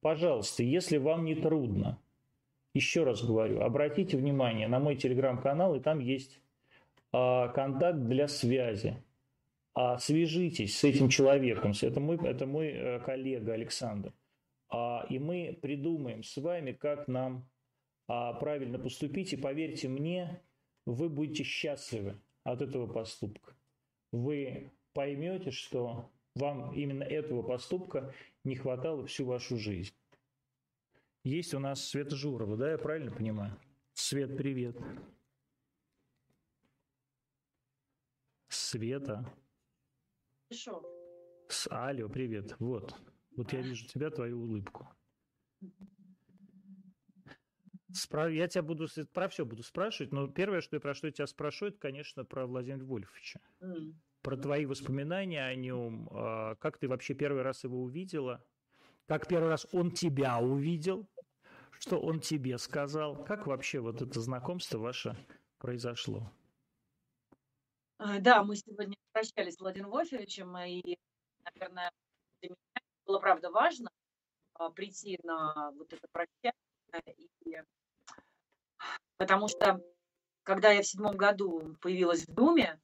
Пожалуйста, если вам не трудно, еще раз говорю, обратите внимание на мой телеграм-канал, и там есть а, контакт для связи. А, свяжитесь с этим человеком, это мой, это мой э, коллега Александр. А, и мы придумаем с вами, как нам а, правильно поступить. И поверьте мне, вы будете счастливы от этого поступка. Вы поймете, что вам именно этого поступка не хватало всю вашу жизнь. Есть у нас Света Журова, да, я правильно понимаю? Свет, привет. Света. Хорошо. С Алло, привет. Вот. Вот я вижу тебя, твою улыбку. Спра... Я тебя буду про все буду спрашивать, но первое, что я про что я тебя спрошу, это, конечно, про Владимира Вольфовича. Mm. Про твои воспоминания о нем. А, как ты вообще первый раз его увидела? Как первый раз он тебя увидел? Что он тебе сказал? Как вообще вот это знакомство ваше произошло? А, да, мы сегодня прощались с Владимиром Вольфовичем, и, наверное, для меня было, правда, важно а, прийти на вот это прощание, и, потому что, когда я в седьмом году появилась в Думе,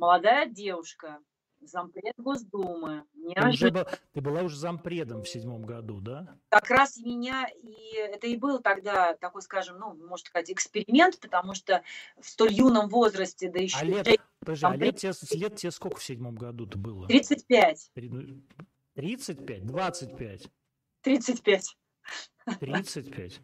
молодая девушка, зампред Госдумы. Ты, уже ты была уже зампредом в седьмом году, да? Как раз меня, и это и был тогда такой, скажем, ну, можно сказать, эксперимент, потому что в столь юном возрасте, да еще... А лет, подожди, а лет, тебе, лет тебе сколько в седьмом году-то было? 35. 35? 25? 35. 35?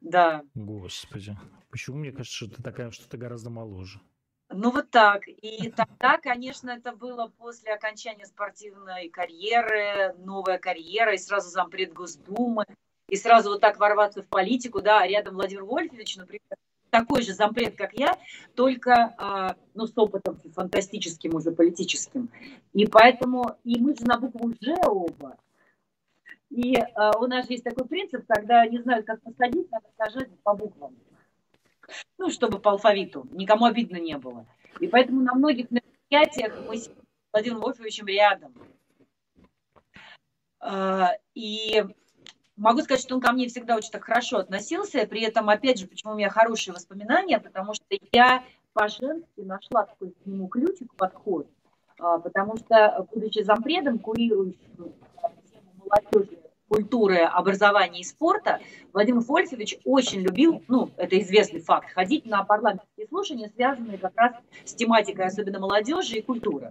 Да. Господи. Почему мне кажется, что ты такая, что ты гораздо моложе? Ну вот так. И тогда, конечно, это было после окончания спортивной карьеры, новая карьера, и сразу зампред Госдумы, и сразу вот так ворваться в политику, да, рядом Владимир Вольфович, например, такой же зампред, как я, только а, ну, с опытом фантастическим уже политическим. И поэтому, и мы же на букву «Ж» оба. И а, у нас есть такой принцип, когда не знают, как посадить, надо сажать по буквам ну, чтобы по алфавиту, никому обидно не было. И поэтому на многих мероприятиях мы с Владимиром Вольфовичем рядом. А, и могу сказать, что он ко мне всегда очень так хорошо относился, при этом, опять же, почему у меня хорошие воспоминания, потому что я по-женски нашла такой к нему ключик, подход, а, потому что, будучи зампредом, курирующим тему молодежи культуры, образования и спорта, Владимир Вольфович очень любил, ну, это известный факт, ходить на парламентские слушания, связанные как раз с тематикой, особенно молодежи и культуры.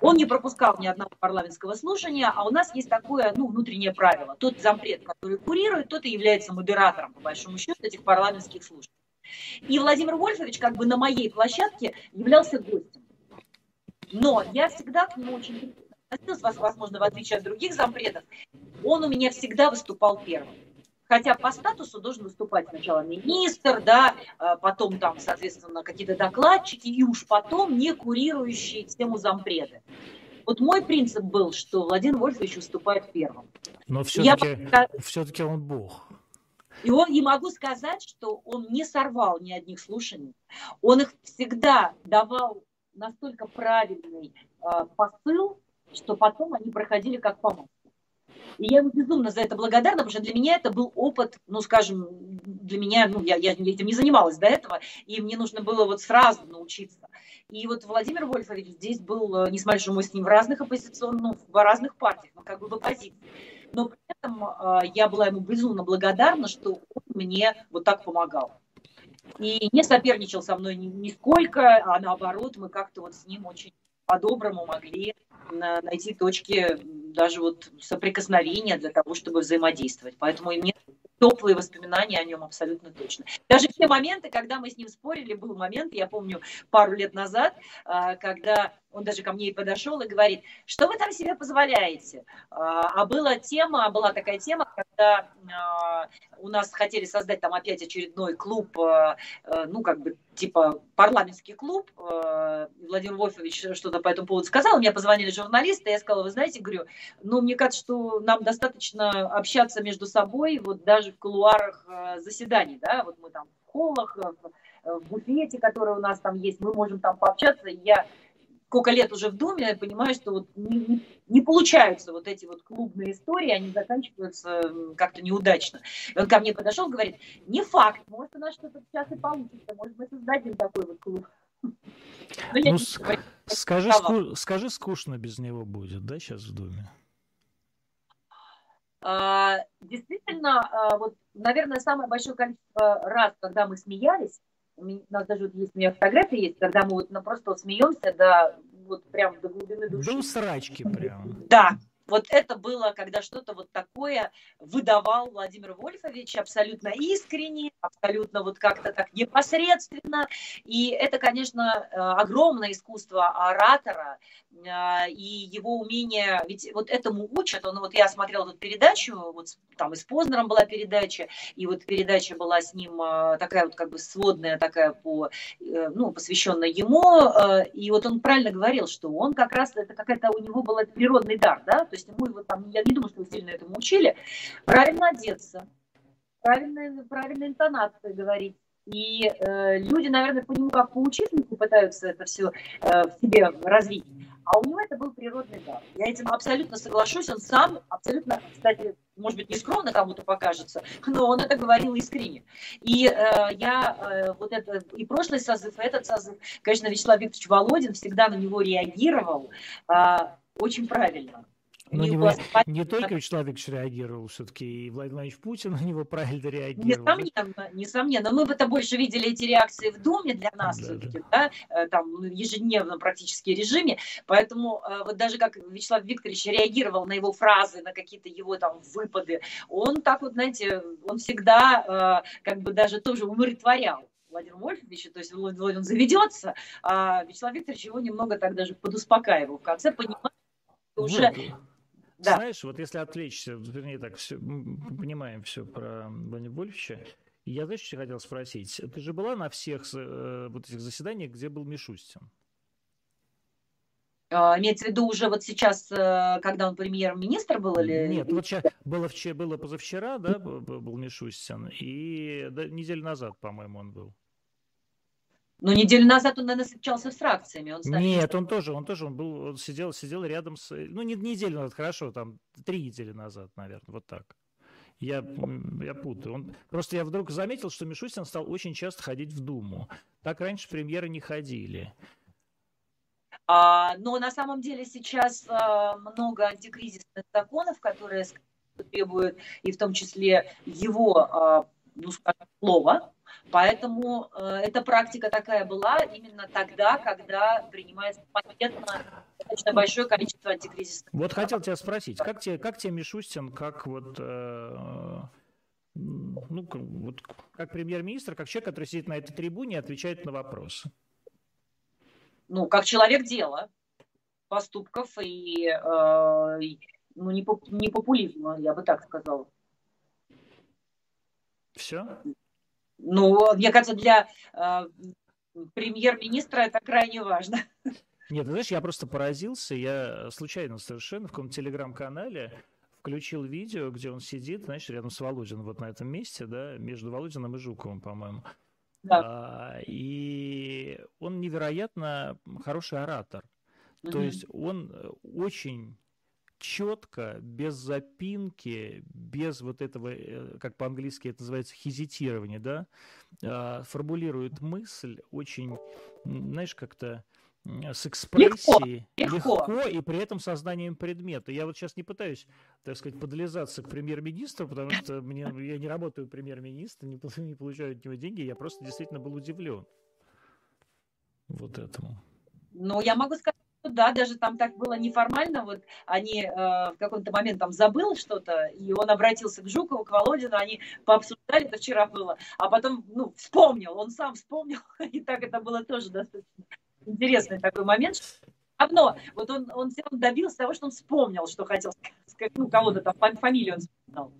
Он не пропускал ни одного парламентского слушания, а у нас есть такое, ну, внутреннее правило. Тот зампред, который курирует, тот и является модератором, по большому счету, этих парламентских слушаний. И Владимир Вольфович как бы на моей площадке являлся гостем. Но я всегда к нему очень относилась, возможно, в отличие от других зампредов, он у меня всегда выступал первым. Хотя по статусу должен выступать сначала министр, да, а потом там, соответственно, какие-то докладчики, и уж потом не курирующие тему зампреда. Вот мой принцип был, что Владимир Вольфович выступает первым. Но все-таки, Я... все-таки он бог. И он, не могу сказать, что он не сорвал ни одних слушаний. Он их всегда давал настолько правильный э, посыл, что потом они проходили как по И я ему безумно за это благодарна, потому что для меня это был опыт, ну, скажем, для меня, ну, я, я этим не занималась до этого, и мне нужно было вот сразу научиться. И вот Владимир Вольфович здесь был, э, несмотря на что мы с ним в разных оппозиционных, ну, в разных партиях, но как бы в оппозиции. Но при этом э, я была ему безумно благодарна, что он мне вот так помогал. И не соперничал со мной нисколько, а наоборот, мы как-то вот с ним очень по-доброму могли найти точки даже вот соприкосновения для того, чтобы взаимодействовать. Поэтому и мне теплые воспоминания о нем абсолютно точно. Даже те моменты, когда мы с ним спорили, был момент, я помню, пару лет назад, а, когда он даже ко мне и подошел и говорит, что вы там себе позволяете? А, а была тема, была такая тема, когда а, у нас хотели создать там опять очередной клуб, ну, как бы, типа парламентский клуб. Владимир Вольфович что-то по этому поводу сказал, мне позвонили журналисты, я сказала, вы знаете, говорю, ну, мне кажется, что нам достаточно общаться между собой, вот даже в кулуарах заседаний, да, вот мы там в холлах, в буфете, который у нас там есть, мы можем там пообщаться, я сколько лет уже в Думе, я понимаю, что вот не, не, получаются вот эти вот клубные истории, они заканчиваются как-то неудачно. И он ко мне подошел, говорит, не факт, может у нас что-то сейчас и получится, может мы создадим такой вот клуб. (laughs) Ну, скажи, ску, скажи, скучно без него будет, да, сейчас в Думе? А, действительно, а, вот, наверное, самое большое количество раз, когда мы смеялись, у нас даже вот есть у меня фотографии есть, когда мы вот ну, просто вот смеемся до вот прям до глубины души. До срачки прям. Да, вот это было, когда что-то вот такое выдавал Владимир Вольфович абсолютно искренне, абсолютно вот как-то так непосредственно. И это, конечно, э, огромное искусство оратора э, и его умение, ведь вот этому учат, он, вот я смотрела тут передачу, вот там и с Познером была передача, и вот передача была с ним э, такая вот как бы сводная, такая по, ну, посвященная ему, и вот он правильно говорил, что он как раз, это какая-то у него был природный дар, да, то есть ему его там, я не думаю, что его сильно этому учили, правильно одеться, правильные, правильные интонации говорить. И э, люди, наверное, по нему как по учительнику пытаются это все э, в себе развить. А у него это был природный дар. Я этим абсолютно соглашусь. Он сам абсолютно, кстати, может быть, нескромно кому-то покажется, но он это говорил искренне. И э, я э, вот это и прошлый созыв, и этот созыв, конечно, Вячеслав Викторович Володин всегда на него реагировал э, очень правильно. Но не, него, не только Вячеслав Викторович реагировал, все-таки и Владимир Владимирович Путин на него правильно реагировал. Несомненно, несомненно. Мы бы это больше видели эти реакции в Думе для нас да, все-таки, да. да, э, там ну, ежедневном практически режиме. Поэтому э, вот даже как Вячеслав Викторович реагировал на его фразы, на какие-то его там выпады, он так вот, знаете, он всегда э, как бы даже тоже умиротворял. Владимир Вольфович, то есть он заведется, а Вячеслав Викторович его немного так даже подуспокаивал в конце, понимая, уже да. Знаешь, вот если отвлечься, вернее так, все, понимаем все про Владимира Вольфовича, я, знаешь, что хотел спросить? Ты же была на всех э, вот этих заседаниях, где был Мишустин? А, имеется в виду уже вот сейчас, э, когда он премьер-министр был или... Нет, вот сейчас было, вчера, было позавчера, да, был Мишустин, и да, неделю назад, по-моему, он был. Ну, неделю назад он, наверное, встречался с фракциями. Он Нет, он тоже, он тоже, он был, он сидел, сидел рядом с, ну, не неделю назад, хорошо, там, три недели назад, наверное, вот так. Я, я путаю. Он, просто я вдруг заметил, что Мишустин стал очень часто ходить в Думу. Так раньше премьеры не ходили. А, но на самом деле сейчас а, много антикризисных законов, которые требуют, и в том числе его, а, ну, скажем, слова, Поэтому э, эта практика такая была именно тогда, когда принимается пакетно достаточно большое количество антикризисных. Вот хотел тебя спросить, как тебе, как тебе Мишустин, как вот, э, ну, вот как премьер-министр, как человек, который сидит на этой трибуне и отвечает на вопросы? Ну, как человек дела, поступков и э, ну, не, поп, не популизма, я бы так сказала. Все? Ну, мне кажется, для э, премьер-министра это крайне важно. Нет, знаешь, я просто поразился. Я случайно совершенно в каком-то телеграм-канале включил видео, где он сидит, знаешь, рядом с Володиным вот на этом месте, да, между Володиным и Жуковым, по-моему. Да. А, и он невероятно хороший оратор. Угу. То есть он очень четко, без запинки, без вот этого, э, как по-английски это называется, хезитирования, да, а, формулирует мысль очень, знаешь, как-то с экспрессией, легко, легко. легко и при этом сознанием предмета. Я вот сейчас не пытаюсь, так сказать, подлизаться к премьер-министру, потому что мне, я не работаю премьер-министром, не, не получаю от него деньги, я просто действительно был удивлен вот этому. Ну, я могу сказать, да, даже там так было неформально, вот они э, в какой-то момент там забыл что-то, и он обратился к Жукову, к Володину, они пообсуждали, это вчера было, а потом, ну, вспомнил, он сам вспомнил, (laughs) и так это было тоже достаточно интересный такой момент, одно, вот он, он все равно добился того, что он вспомнил, что хотел сказать, ну, кого-то там, фамилию он вспомнил.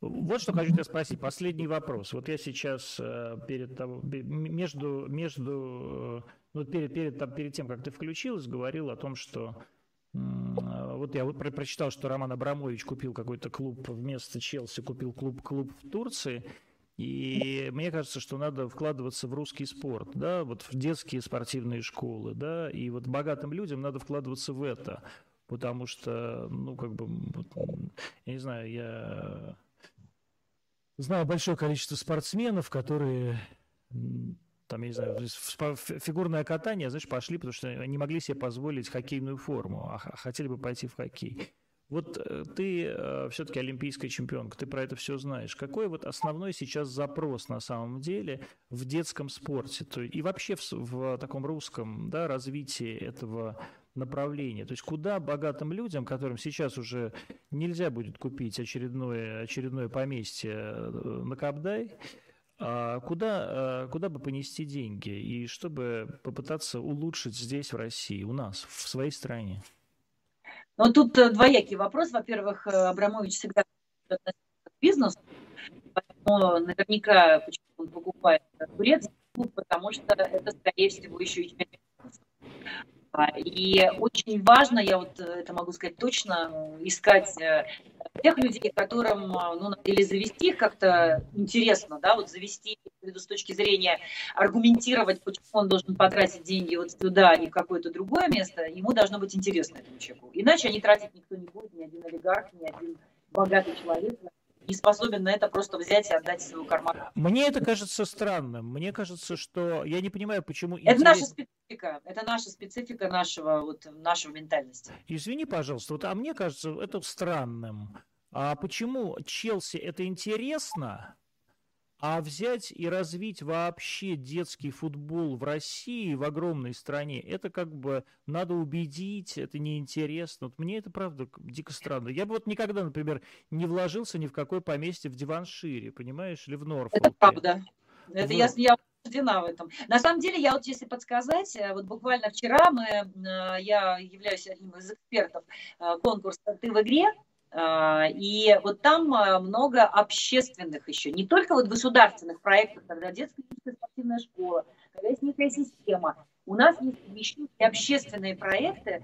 Вот что хочу тебя спросить. Последний вопрос. Вот я сейчас э, перед того, между, между э, ну, перед, перед, там, перед тем, как ты включилась, говорил о том, что вот я вот про прочитал, что Роман Абрамович купил какой-то клуб вместо Челси, купил клуб, клуб в Турции. И мне кажется, что надо вкладываться в русский спорт, да, вот в детские спортивные школы, да, и вот богатым людям надо вкладываться в это, потому что, ну, как бы, вот, я не знаю, я знаю большое количество спортсменов, которые там, я не знаю, фигурное катание, знаешь, пошли, потому что не могли себе позволить хоккейную форму, а хотели бы пойти в хоккей. Вот э, ты э, все-таки олимпийская чемпионка, ты про это все знаешь. Какой вот основной сейчас запрос на самом деле в детском спорте то, и вообще в, в таком русском да, развитии этого направления? То есть куда богатым людям, которым сейчас уже нельзя будет купить очередное, очередное поместье э, на Кабдай, а куда, а, куда бы понести деньги и чтобы попытаться улучшить здесь, в России, у нас, в своей стране? Ну, тут э, двоякий вопрос. Во-первых, э, Абрамович всегда бизнесу, поэтому наверняка почему он покупает турецкий потому что это, скорее всего, еще и и очень важно, я вот это могу сказать точно, искать э, тех людей, которым, э, ну, или завести их как-то интересно, да, вот завести с точки зрения аргументировать, почему он должен потратить деньги вот сюда, а не в какое-то другое место, ему должно быть интересно этому человеку. Иначе они тратить никто не будет, ни один олигарх, ни один богатый человек не способен на это просто взять и отдать свою карман. Мне это кажется странным. Мне кажется, что я не понимаю, почему... Это интерес... наша специфика. Это наша специфика нашего, вот, нашего ментальности. Извини, пожалуйста, вот, а мне кажется это странным. А почему Челси это интересно, а взять и развить вообще детский футбол в России, в огромной стране, это как бы надо убедить, это неинтересно. Вот мне это правда дико странно. Я бы вот никогда, например, не вложился ни в какое поместье в Диваншире, понимаешь, или в Норфолке. Это правда. Это вот. я, я убеждена в этом. На самом деле, я вот если подсказать, э, вот буквально вчера мы, э, я являюсь одним из экспертов э, конкурса «Ты в игре», и вот там а, много общественных еще, не только вот государственных проектов, когда детская спортивная школа, когда есть некая система. У нас есть еще и общественные проекты,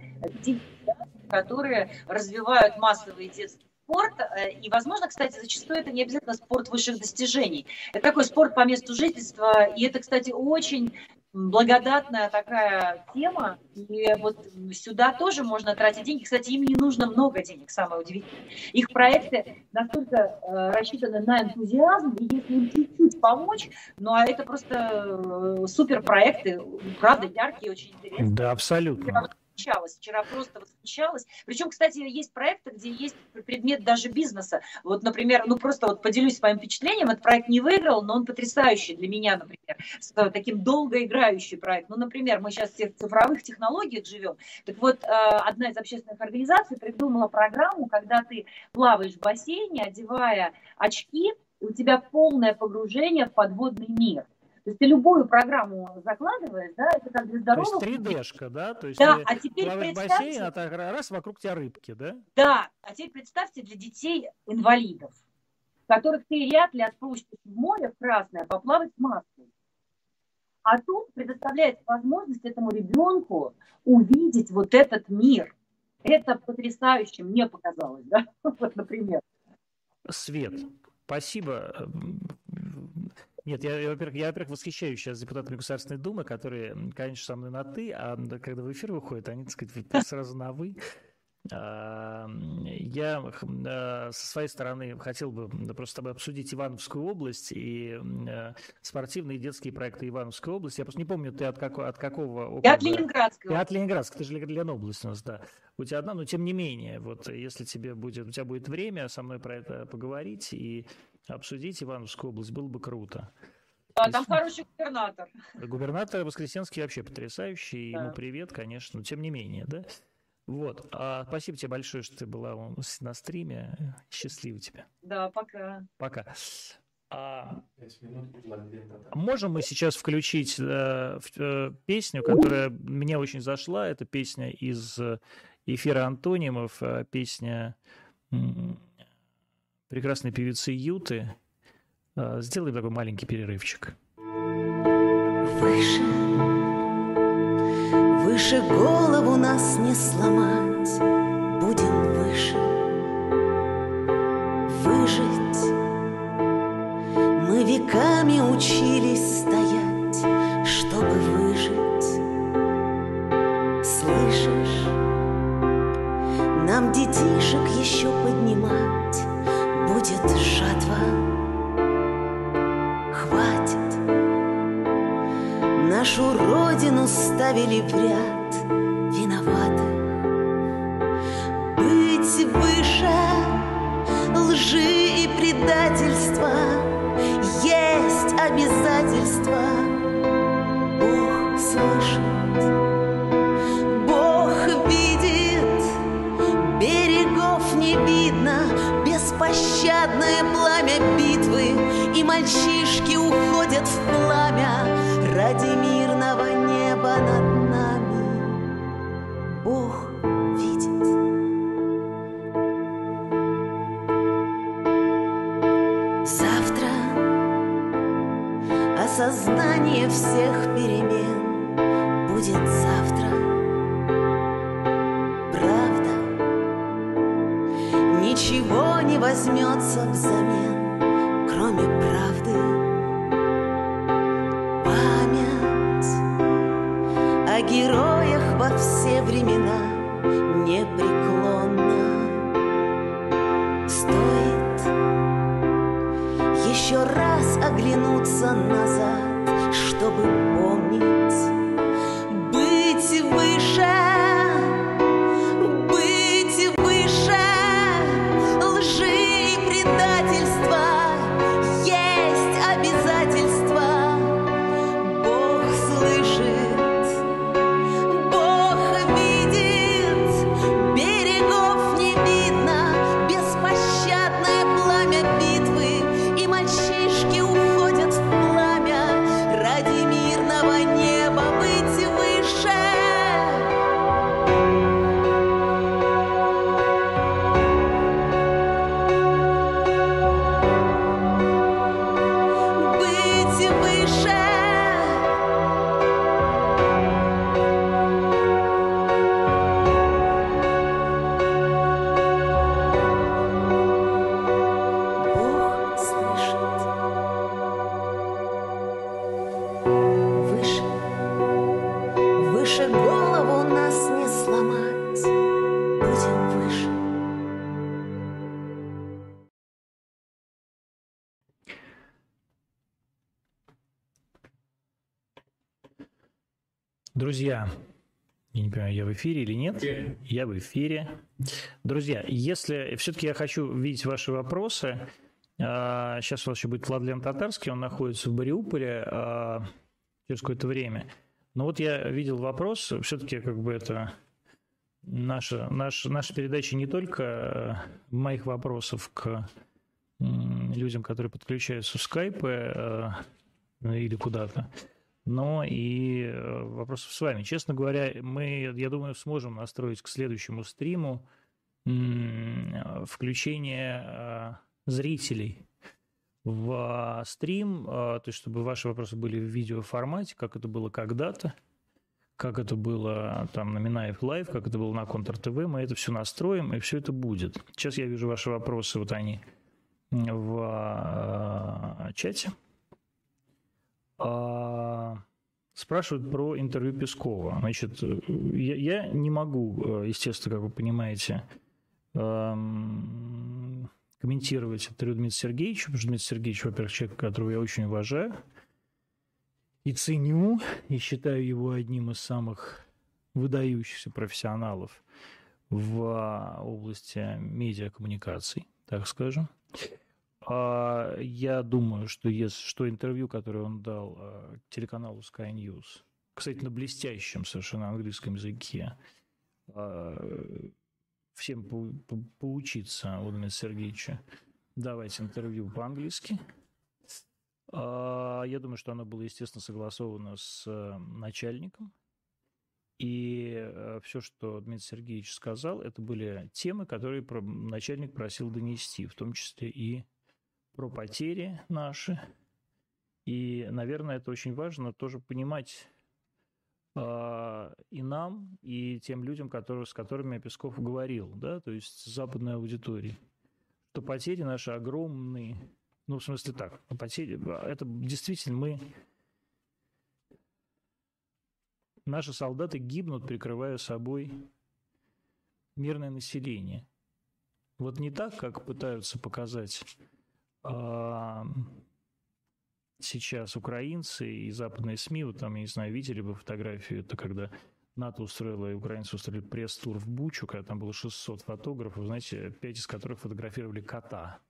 которые развивают массовый детский спорт. Э, и, возможно, кстати, зачастую это не обязательно спорт высших достижений. Это такой спорт по месту жительства. И это, кстати, очень благодатная такая тема, и вот сюда тоже можно тратить деньги. Кстати, им не нужно много денег, самое удивительное. Их проекты настолько э, рассчитаны на энтузиазм, и если им чуть-чуть помочь, ну а это просто э, супер проекты, правда, яркие, очень интересные. Да, абсолютно восхищалась, вчера просто восхищалась. Причем, кстати, есть проекты, где есть предмет даже бизнеса. Вот, например, ну просто вот поделюсь своим впечатлением, этот проект не выиграл, но он потрясающий для меня, например, таким долгоиграющий проект. Ну, например, мы сейчас в цифровых технологиях живем. Так вот, э, одна из общественных организаций придумала программу, когда ты плаваешь в бассейне, одевая очки, у тебя полное погружение в подводный мир. То есть ты любую программу закладываешь, да, это как для здорового... То есть 3D-шка, да? То есть да, а теперь представьте... бассейн, а так раз вокруг тебя рыбки, да? Да, а теперь представьте для детей-инвалидов, которых ты вряд ли отпустишь в море в Красное поплавать с маской. А тут предоставляется возможность этому ребенку увидеть вот этот мир. Это потрясающе, мне показалось, да, (laughs) вот, например. Свет, спасибо. Нет, я, я, во-первых, я, во-первых, восхищаюсь сейчас депутатами Государственной Думы, которые, конечно, со мной на «ты», а когда в эфир выходят, они, так сказать, сразу на «вы». А, я а, со своей стороны хотел бы просто с тобой обсудить Ивановскую область и а, спортивные и детские проекты Ивановской области. Я просто не помню, ты от, какого, от какого округа? Я от Ленинградского. Я от Ленинградска, ты же Ленобласть у нас, да. У тебя одна, но тем не менее, вот если тебе будет, у тебя будет время со мной про это поговорить и обсудить Ивановскую область, было бы круто. Да, там хороший губернатор. Губернатор Воскресенский вообще потрясающий, да. ему привет, конечно, но тем не менее, да. Вот. А, спасибо тебе большое, что ты была на стриме. Счастливо тебе. Да, пока. Пока. А, можем мы сейчас включить э, э, песню, которая мне очень зашла. Это песня из эфира антонимов, э, песня э, прекрасной певицы Юты. Э, сделаем такой маленький перерывчик. Выше Выше голову нас не сломать, будем выше. Выжить. Мы веками учились стоять, чтобы выжить. Слышишь, нам детишек еще поднимать Будет жатва. Нашу родину ставили в мальчишки уходят в пламя. Ради мирного Друзья, я не понимаю, я в эфире или нет? Okay. Я в эфире. Друзья, если все-таки я хочу видеть ваши вопросы, сейчас у вас еще будет Владлен Татарский, он находится в Мариуполе а, через какое-то время. Но вот я видел вопрос, все-таки как бы это наша, наша, наша передача не только моих вопросов к людям, которые подключаются в скайпы или куда-то, но и э, вопросов с вами. Честно говоря, мы, я думаю, сможем настроить к следующему стриму включение э, зрителей в стрим, э, то есть чтобы ваши вопросы были в видеоформате, как это было когда-то, как это было там на Минаев Лайв, как это было на Контр ТВ, мы это все настроим, и все это будет. Сейчас я вижу ваши вопросы, вот они в чате. А, спрашивают про интервью Пескова. Значит, я, я не могу, естественно, как вы понимаете, эм, комментировать интервью Дмитрия Сергеевича, потому что Дмитрий Сергеевич, во-первых, человек, которого я очень уважаю и ценю, и считаю его одним из самых выдающихся профессионалов в области медиакоммуникаций, так скажем. А я думаю, что, есть, что интервью, которое он дал а, телеканалу Sky News, кстати, на блестящем совершенно английском языке, а, всем по, по, поучиться у Дмитрия Сергеевича давать интервью по-английски. Я думаю, что оно было, естественно, согласовано с начальником. И все, что Дмитрий Сергеевич сказал, это были темы, которые начальник просил донести, в том числе и про потери наши. И, наверное, это очень важно тоже понимать э, и нам, и тем людям, которые, с которыми Песков говорил, да, то есть западной аудитории, что потери наши огромные. Ну, в смысле так, потери, это действительно мы... Наши солдаты гибнут, прикрывая собой мирное население. Вот не так, как пытаются показать сейчас украинцы и западные СМИ, вот там, я не знаю, видели бы фотографию, это когда НАТО устроило и украинцы устроили пресс-тур в Бучу, когда там было 600 фотографов, знаете, пять из которых фотографировали кота.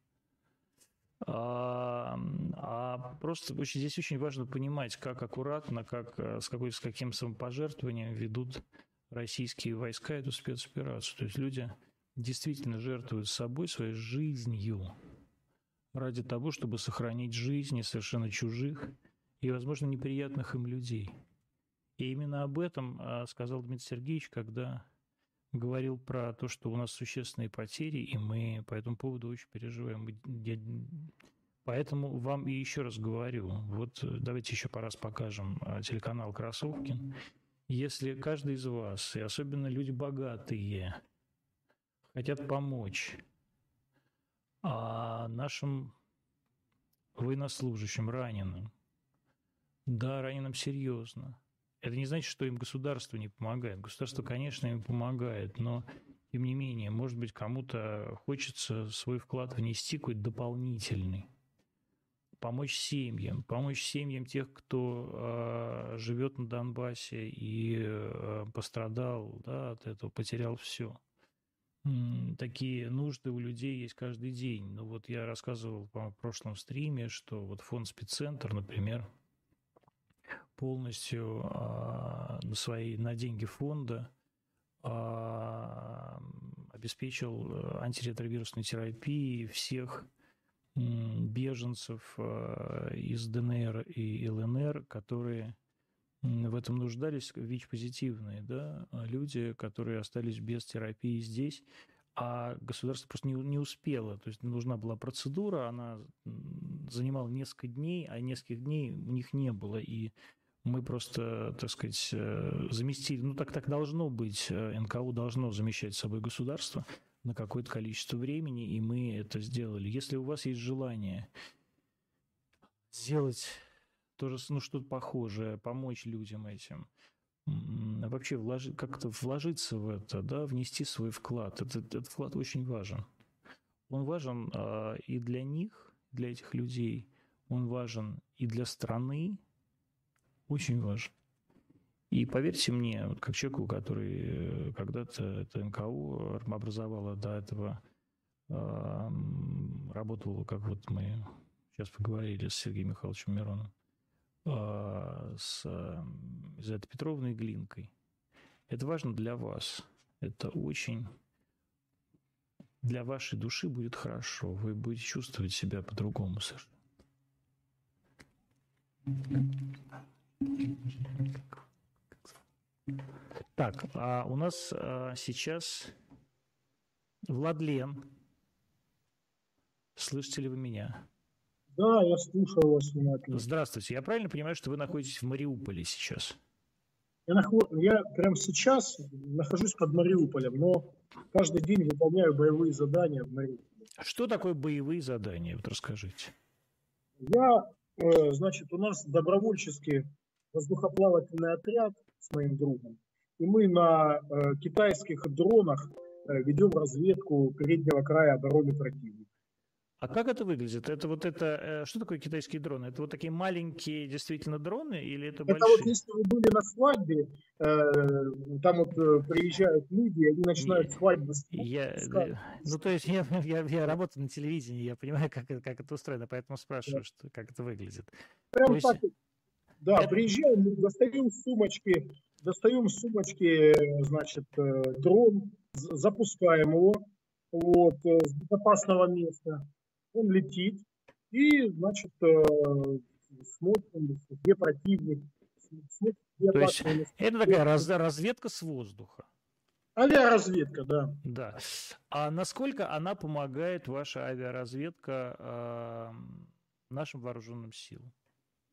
А, а просто очень, здесь очень важно понимать, как аккуратно, как, с, какой, с каким самопожертвованием ведут российские войска эту спецоперацию. То есть люди действительно жертвуют собой, своей жизнью ради того, чтобы сохранить жизни совершенно чужих и, возможно, неприятных им людей. И именно об этом а, сказал Дмитрий Сергеевич, когда говорил про то, что у нас существенные потери, и мы по этому поводу очень переживаем. Поэтому вам и еще раз говорю, вот давайте еще по раз покажем а, телеканал «Кроссовкин». Если каждый из вас, и особенно люди богатые, хотят помочь а нашим военнослужащим, раненым. Да, раненым серьезно. Это не значит, что им государство не помогает. Государство, конечно, им помогает, но тем не менее, может быть, кому-то хочется свой вклад внести какой-то дополнительный. Помочь семьям, помочь семьям тех, кто э, живет на Донбассе и э, пострадал да, от этого, потерял все такие нужды у людей есть каждый день. Ну вот я рассказывал в прошлом стриме, что вот фонд спеццентр, например, полностью а, свои на деньги фонда а, обеспечил антиретровирусной терапией всех беженцев а, из ДНР и ЛНР, которые в этом нуждались ВИЧ-позитивные да, люди, которые остались без терапии здесь, а государство просто не, не успело. То есть нужна была процедура, она занимала несколько дней, а нескольких дней у них не было. И мы просто, так сказать, э, заместили. Ну, так так должно быть. Э, НКУ должно замещать собой государство на какое-то количество времени, и мы это сделали. Если у вас есть желание сделать тоже, ну, что-то похожее, помочь людям этим, вообще вложи, как-то вложиться в это, да, внести свой вклад. Этот, этот вклад очень важен. Он важен а, и для них, для этих людей, он важен и для страны, очень важен. И поверьте мне, вот как человеку, который э, когда-то это НКУ образовало до этого, э, работал, как вот мы сейчас поговорили с Сергеем Михайловичем Мироновым, а, с Елизаветой Петровной Глинкой. Это важно для вас. Это очень для вашей души будет хорошо. Вы будете чувствовать себя по-другому совершенно. Так, а у нас а, сейчас Владлен. Слышите ли вы меня? Да, я слушаю вас внимательно. Здравствуйте. Я правильно понимаю, что вы находитесь в Мариуполе сейчас? Я, наход... я прямо сейчас нахожусь под Мариуполем, но каждый день выполняю боевые задания в Мариуполе. Что такое боевые задания? Вот расскажите. Я, э, значит, у нас добровольческий воздухоплавательный отряд с моим другом, и мы на э, китайских дронах э, ведем разведку переднего края обороны противника. А как это выглядит? Это вот это, э, что такое китайские дроны? Это вот такие маленькие действительно дроны или это большие? Это вот если вы были на свадьбе, э, там вот э, приезжают люди, и они начинают свадьбу. Я, ну то есть я, (laughs) я, я работаю на телевидении, я понимаю, как, как это устроено, поэтому спрашиваю, да. что, как это выглядит. Прям есть... так, да, это... приезжаем, достаем сумочки, достаем сумочки, значит, дрон, запускаем его вот, с безопасного места он летит, и, значит, э, смотрим, где противник. Смотрим, где То есть (laughs) это такая раз, разведка с воздуха. Авиаразведка, да. Да. А насколько она помогает, ваша авиаразведка, э, нашим вооруженным силам?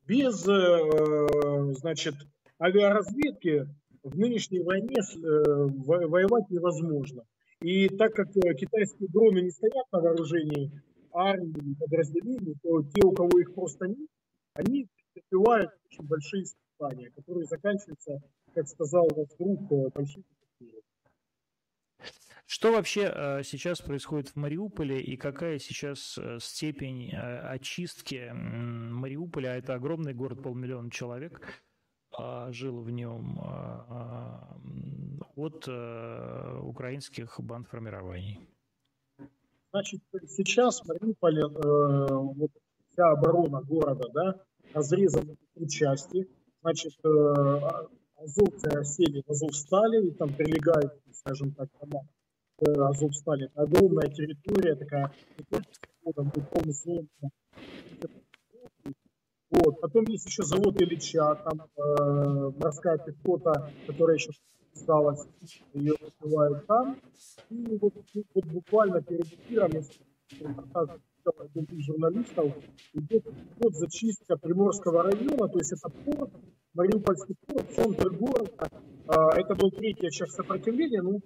Без, э, значит, авиаразведки в нынешней войне воевать невозможно. И так как китайские дроны не стоят на вооружении армии, подразделений, то те, у кого их просто нет, они претерпевают очень большие испытания, которые заканчиваются, как сказал ваш друг, э, большими что вообще э, сейчас происходит в Мариуполе и какая сейчас э, степень очистки Мариуполя? Это огромный город, полмиллиона человек а, жил в нем а, от украинских бандформирований. Значит, сейчас в Мариуполе э, вот вся оборона города, да, разрезана на части. Значит, э, азовцы осели в Азовстале, и там прилегает, скажем так, дома к Азовстале. Это огромная территория, такая, там полностью вот. Потом есть еще завод Ильича, там э, морская пехота, которая еще осталось, ее открывают там. И вот, вот буквально перед эфиром, из журналистов, идет вот зачистка Приморского района, то есть это порт, Мариупольский порт, центр города. Это был третья часть сопротивления, ну,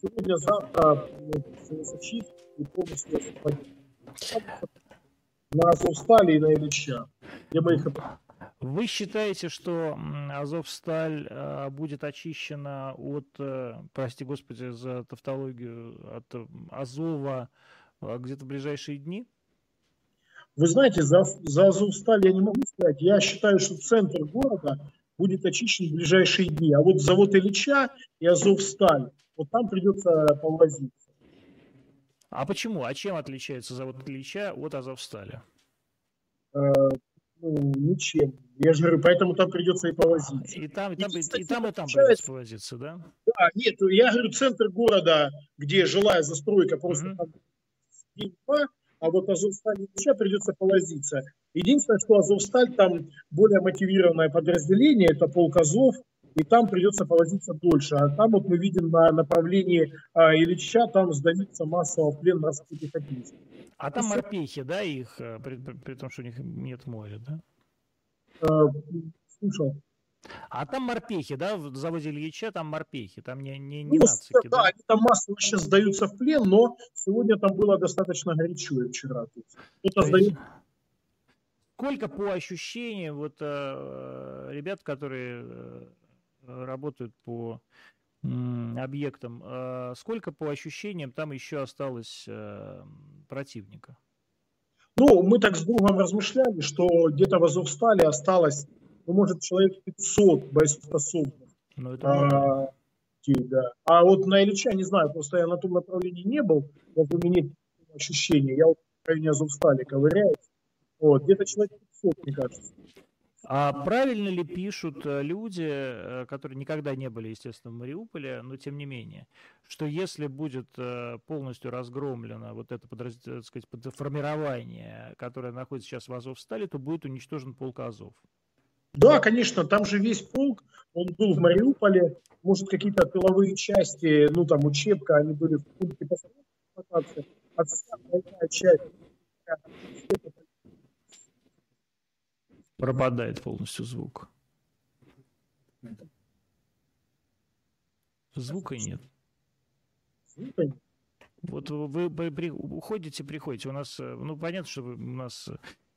сегодня-завтра зачистка и полностью на Азовстале и на Ильича, где мы их вы считаете, что Азовсталь э, будет очищена от, э, прости господи за тавтологию, от Азова э, где-то в ближайшие дни? Вы знаете, за, за Азовсталь я не могу сказать. Я считаю, что центр города будет очищен в ближайшие дни. А вот завод Ильича и Азовсталь, вот там придется повозиться. А почему? А чем отличается завод Ильича от Азовсталя? Ну, ничем. Я же говорю, поэтому там придется и повозиться. И там, и там, и, и там, и там придется повозиться, да? Да, нет, я говорю, центр города, где жилая застройка, просто mm-hmm. там а вот Азовсталь еще придется повозиться. Единственное, что Азовсталь там более мотивированное подразделение, это полк Азов, и там придется повозиться дольше. А там вот мы видим на направлении а, Ильича, там сдаются массово в плен морские пехотинцы. А там морпехи, да, их, э, при, при, при том, что у них нет моря, да? Э, слушал. А там морпехи, да, в заводе Ильича там морпехи, там не, не, не ну, нацики, да? Да, они там массово сейчас сдаются в плен, но сегодня там было достаточно горячо и вчера. Кто-то сдает... Сколько по ощущениям, вот э, ребят, которые э, работают по объектам. А сколько по ощущениям там еще осталось э, противника? Ну, мы так с другом размышляли, что где-то в Азовстале осталось, ну, может, человек 500 боеспособных. Ну, это а, да. а вот на Ильича, не знаю, просто я на том направлении не был, вот у меня нет ощущения. Я вот в районе Азовстали ковыряюсь. Вот, где-то человек 500, мне кажется. А правильно ли пишут э, люди, э, которые никогда не были, естественно, в Мариуполе, но тем не менее, что если будет э, полностью разгромлено вот это подраз... так сказать, формирование, которое находится сейчас в Азовстале, то будет уничтожен полк Азов? Да, конечно, там же весь полк, он был в Мариуполе, может, какие-то тыловые части, ну, там, учебка, они были в пункте постановки, а вся часть Пропадает полностью звук. Звука нет. Вот вы, вы при, уходите, приходите. У нас, ну, понятно, что у нас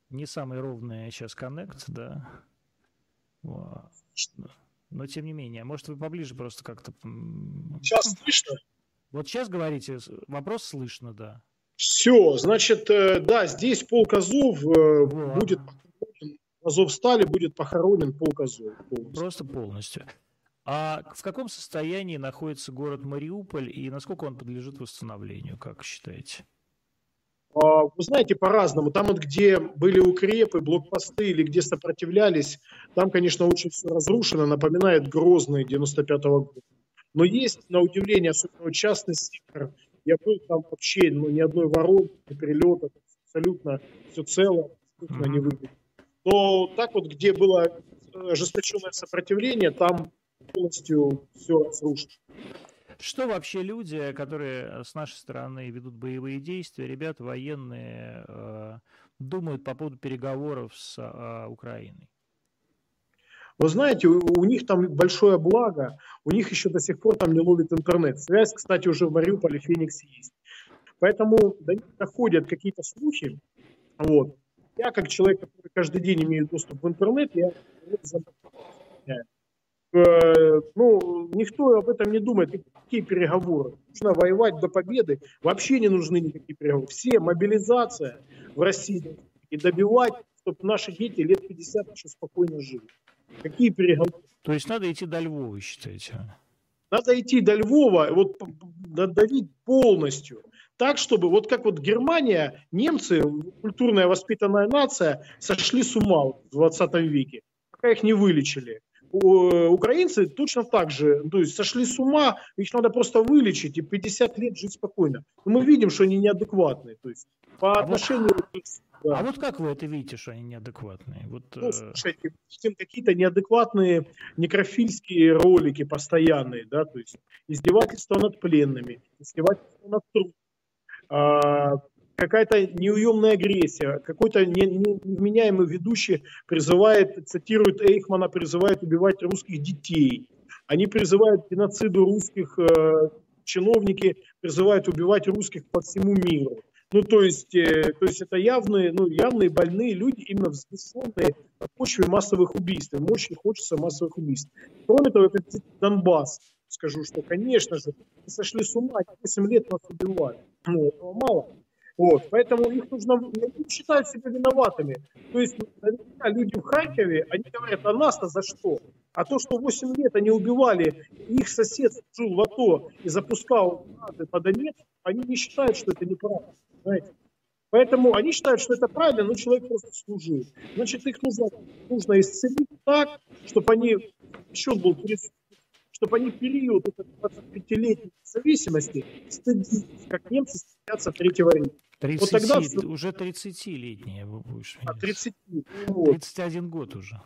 не самый ровный сейчас коннект, да. Но тем не менее, может вы поближе просто как-то... Сейчас слышно? Вот сейчас говорите, вопрос слышно, да. Все, значит, э, да, здесь полк Азов э, будет стали будет похоронен полк Азов. Полностью. Просто полностью. А в каком состоянии находится город Мариуполь и насколько он подлежит восстановлению, как считаете? А, вы знаете, по-разному. Там вот, где были укрепы, блокпосты или где сопротивлялись, там, конечно, очень все разрушено, напоминает Грозный 95-го года. Но есть, на удивление, особенно частный сектор. Я был там вообще, ну, ни одной воронки, ни прилета, абсолютно все цело, абсолютно не выглядит. Но так вот, где было ожесточенное сопротивление, там полностью все разрушено. Что вообще люди, которые с нашей стороны ведут боевые действия, ребята военные, э, думают по поводу переговоров с э, Украиной? Вы знаете, у, у них там большое благо, у них еще до сих пор там не ловит интернет. Связь, кстати, уже в Мариуполе, Феникс есть. Поэтому до них доходят какие-то слухи. Вот. Я, как человек, который каждый день имеет доступ в интернет, я Э, ну, никто об этом не думает. Какие переговоры? Нужно воевать до победы. Вообще не нужны никакие переговоры. Все, мобилизация в России и добивать, чтобы наши дети лет 50 еще спокойно жили. Какие переговоры? То есть надо идти до Львова, считаете? Надо идти до Львова, вот давить полностью. Так, чтобы вот как вот Германия, немцы, культурная воспитанная нация, сошли с ума в 20 веке, пока их не вылечили украинцы точно так же, то есть сошли с ума, их надо просто вылечить и 50 лет жить спокойно. Но мы видим, что они неадекватные, то есть по а отношению... Вот, да. А вот как вы это видите, что они неадекватные? Вот, ну, э, слушайте, какие-то неадекватные некрофильские ролики постоянные, да, то есть издевательства над пленными, издевательства над трудом, а, какая-то неуемная агрессия, какой-то невменяемый ведущий призывает, цитирует Эйхмана, призывает убивать русских детей. Они призывают к геноциду русских, э, чиновники призывают убивать русских по всему миру. Ну, то есть, э, то есть это явные, ну, явные больные люди, именно взбешенные на почве массовых убийств. Им очень хочется массовых убийств. Кроме того, это Донбасс. Скажу, что, конечно же, сошли с ума, 8 лет нас убивали. Ну, этого мало. Вот, поэтому их нужно, они считают себя виноватыми. То есть люди в Харькове, они говорят, а нас-то за что? А то, что 8 лет они убивали, их сосед жил в АТО и запускал гранаты по Донецку, они не считают, что это неправильно. Знаете? Поэтому они считают, что это правильно, но человек просто служил. Значит, их нужно, нужно исцелить так, чтобы они, еще был чтобы они период 25-летней зависимости стыдились, как немцы стыдятся Третьего Рима. 30, вот тогда... Уже 30-летние вы будешь. А, 30, вот. 31 год уже.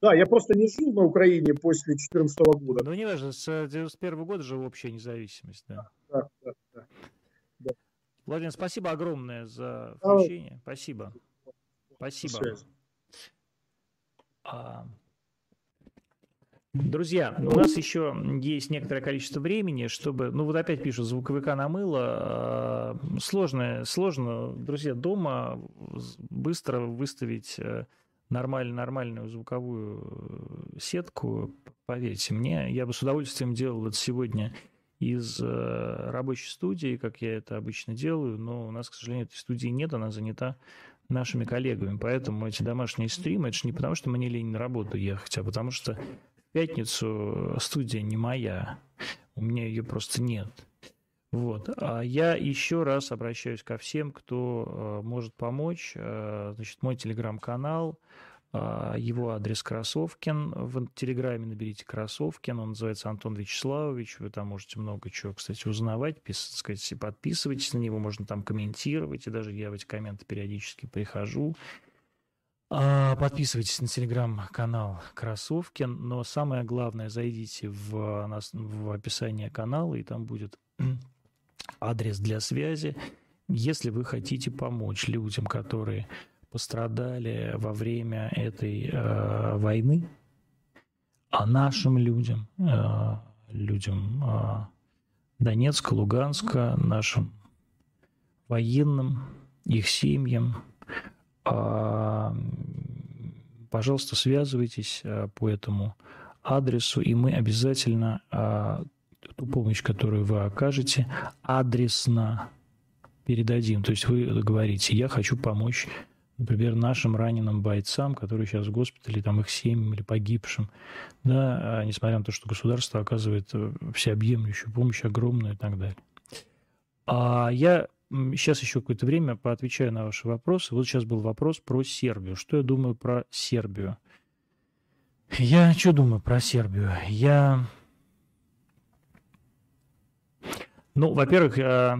Да, я просто не жил на Украине после 2014 года. Ну, не важно, с 91 года же общая независимость, да. Да, да, да. да. Владимир, спасибо огромное за включение. А... Спасибо. Спасибо. А... Друзья, у нас еще есть некоторое количество времени, чтобы... Ну вот опять пишут, звуковика намыло. А, сложно, сложно, друзья, дома быстро выставить э, нормально, нормальную звуковую сетку. Поверьте мне, я бы с удовольствием делал это сегодня из э, рабочей студии, как я это обычно делаю, но у нас, к сожалению, этой студии нет, она занята нашими коллегами. Поэтому эти домашние стримы, это же не потому, что мне лень на работу ехать, а потому что пятницу студия не моя. У меня ее просто нет. Вот. А я еще раз обращаюсь ко всем, кто э, может помочь. Э, значит, мой телеграм-канал, э, его адрес Красовкин. В телеграме наберите Красовкин, он называется Антон Вячеславович. Вы там можете много чего, кстати, узнавать, пис, сказать, подписывайтесь на него, можно там комментировать, и даже я в эти комменты периодически прихожу. А, подписывайтесь на телеграм-канал Красовкин, но самое главное, зайдите в, в описание канала, и там будет (clears throat) адрес для связи, если вы хотите помочь людям, которые пострадали во время этой э, войны, а нашим людям, э, людям э, Донецка, Луганска, нашим военным, их семьям, пожалуйста, связывайтесь по этому адресу, и мы обязательно ту помощь, которую вы окажете, адресно передадим. То есть вы говорите, я хочу помочь, например, нашим раненым бойцам, которые сейчас в госпитале, там их семьям или погибшим, да, а несмотря на то, что государство оказывает э, всеобъемлющую помощь, огромную и так далее. А я сейчас еще какое-то время поотвечаю на ваши вопросы. Вот сейчас был вопрос про Сербию. Что я думаю про Сербию? Я что думаю про Сербию? Я Ну, во-первых, э,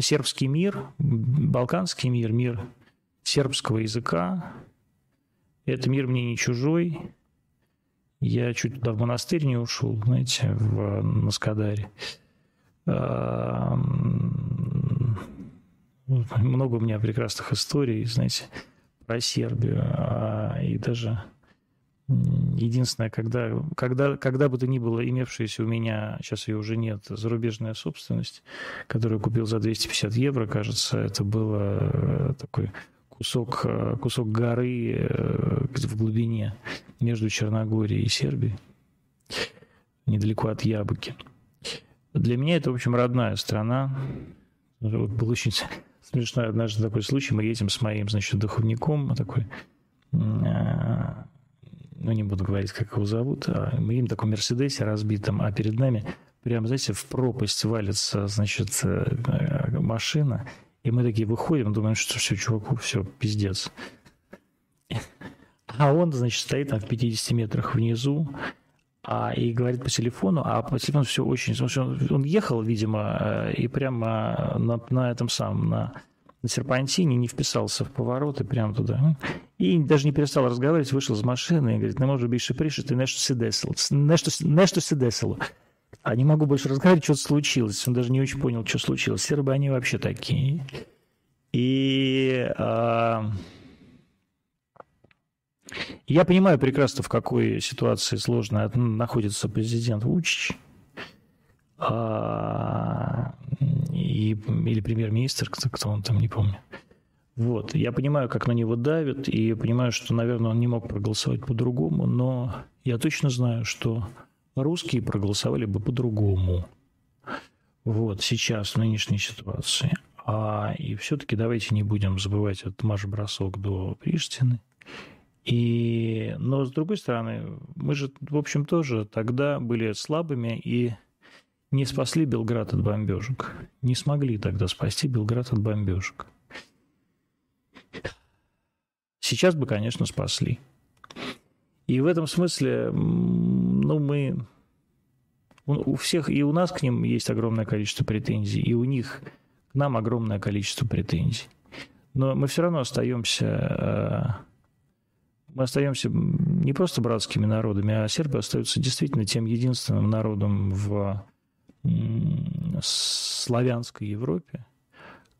сербский мир, балканский мир, мир сербского языка, это мир мне не чужой. Я чуть туда в монастырь не ушел, знаете, в Наскадаре. (laughs) Много у меня прекрасных историй, знаете, про Сербию. А, и даже Единственное, когда, когда, когда бы то ни было имевшаяся у меня, сейчас ее уже нет, зарубежная собственность, которую купил за 250 евро, кажется, это было э, такой кусок, э, кусок горы э, в глубине между Черногорией и Сербией, недалеко от Ябыки. Для меня это, в общем, родная страна. Был очень смешной однажды такой случай. Мы едем с моим, значит, духовником, такой ну, не буду говорить, как его зовут, а мы им таком Мерседесе разбитом, а перед нами прямо, знаете, в пропасть валится, значит, э, машина, и мы такие выходим, думаем, что все, чуваку, все, пиздец. А он, значит, стоит там в 50 метрах внизу, а, и говорит по телефону, а по телефону все очень... Он, он ехал, видимо, э, и прямо на, на этом самом, на на серпантине, не вписался в поворот и прямо туда. И даже не перестал разговаривать, вышел из машины и говорит, не может більше пришити, нещо се десило. Нещо, нещо се десило. А не могу больше разговаривать, что-то случилось. Он даже не очень понял, что случилось. Сербы, они вообще такие. И а, я понимаю прекрасно, в какой ситуации сложно находится президент Вучич. А, и, или премьер-министр, кто, кто он там, не помню. Вот. Я понимаю, как на него давят, и понимаю, что, наверное, он не мог проголосовать по-другому, но я точно знаю, что русские проголосовали бы по-другому. Вот, сейчас, в нынешней ситуации. А, и все-таки давайте не будем забывать этот марш-бросок до Приштины. И, но, с другой стороны, мы же, в общем, тоже тогда были слабыми и не спасли Белград от бомбежек. Не смогли тогда спасти Белград от бомбежек. Сейчас бы, конечно, спасли. И в этом смысле, ну, мы... У всех, и у нас к ним есть огромное количество претензий, и у них к нам огромное количество претензий. Но мы все равно остаемся... Э, мы остаемся не просто братскими народами, а сербы остаются действительно тем единственным народом в славянской Европе,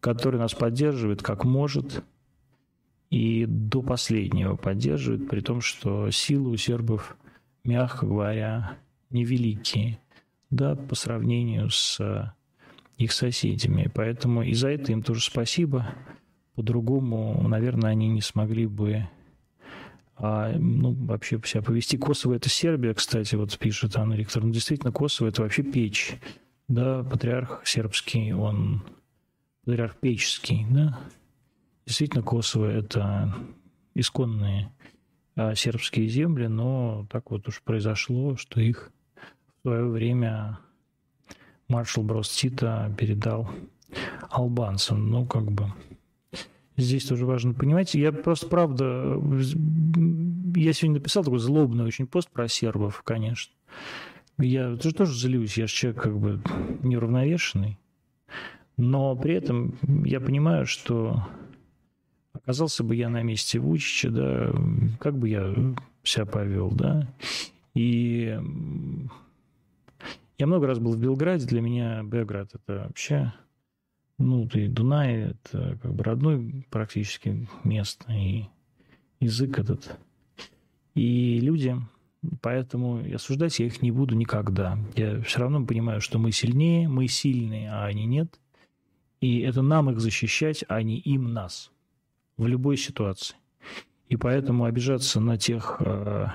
который нас поддерживает как может и до последнего поддерживает, при том, что силы у сербов, мягко говоря, невеликие, да, по сравнению с их соседями. Поэтому и за это им тоже спасибо. По-другому, наверное, они не смогли бы а, ну, вообще себя повести. Косово – это Сербия, кстати, вот пишет Анна Викторовна. Ну, действительно, Косово – это вообще печь. Да, патриарх сербский, он патриарх печский, да. Действительно, Косово – это исконные а, сербские земли, но так вот уж произошло, что их в свое время маршал Брос Тита передал албанцам. Ну, как бы здесь тоже важно понимать. Я просто, правда, я сегодня написал такой злобный очень пост про сербов, конечно. Я тоже, тоже злюсь, я же человек как бы неуравновешенный. Но при этом я понимаю, что оказался бы я на месте Вучича, да, как бы я себя повел, да. И я много раз был в Белграде, для меня Белград – это вообще ну, и Дунай – это как бы родной практически место, и язык этот. И люди, поэтому осуждать я их не буду никогда. Я все равно понимаю, что мы сильнее, мы сильные, а они нет. И это нам их защищать, а не им нас в любой ситуации. И поэтому обижаться на тех, э,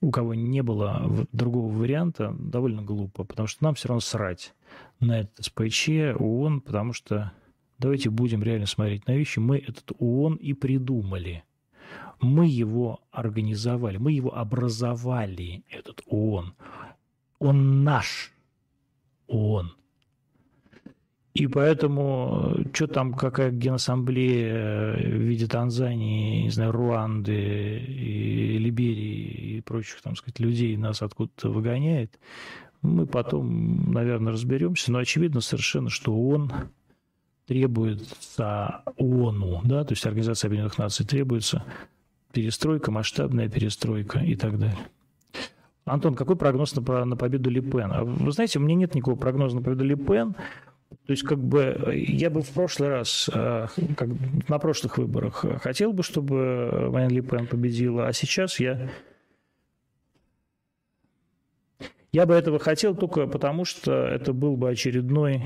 у кого не было другого варианта, довольно глупо, потому что нам все равно срать на этот СПЧ, ООН, потому что давайте будем реально смотреть на вещи. Мы этот ООН и придумали. Мы его организовали, мы его образовали, этот ООН. Он наш ООН. И поэтому, что там, какая генассамблея э, в виде Танзании, не знаю, Руанды, и Либерии и прочих, там сказать, людей нас откуда-то выгоняет, мы потом, наверное, разберемся. Но очевидно совершенно, что он требуется ООНу, да, то есть Организация Объединенных Наций требуется перестройка, масштабная перестройка и так далее. Антон, какой прогноз на, на победу Ли Пен? А вы знаете, у меня нет никакого прогноза на победу Ли Пен, то есть, как бы, я бы в прошлый раз, э, как на прошлых выборах, хотел бы, чтобы Марин Ли Пен победила, а сейчас я... Я бы этого хотел только потому, что это был бы очередной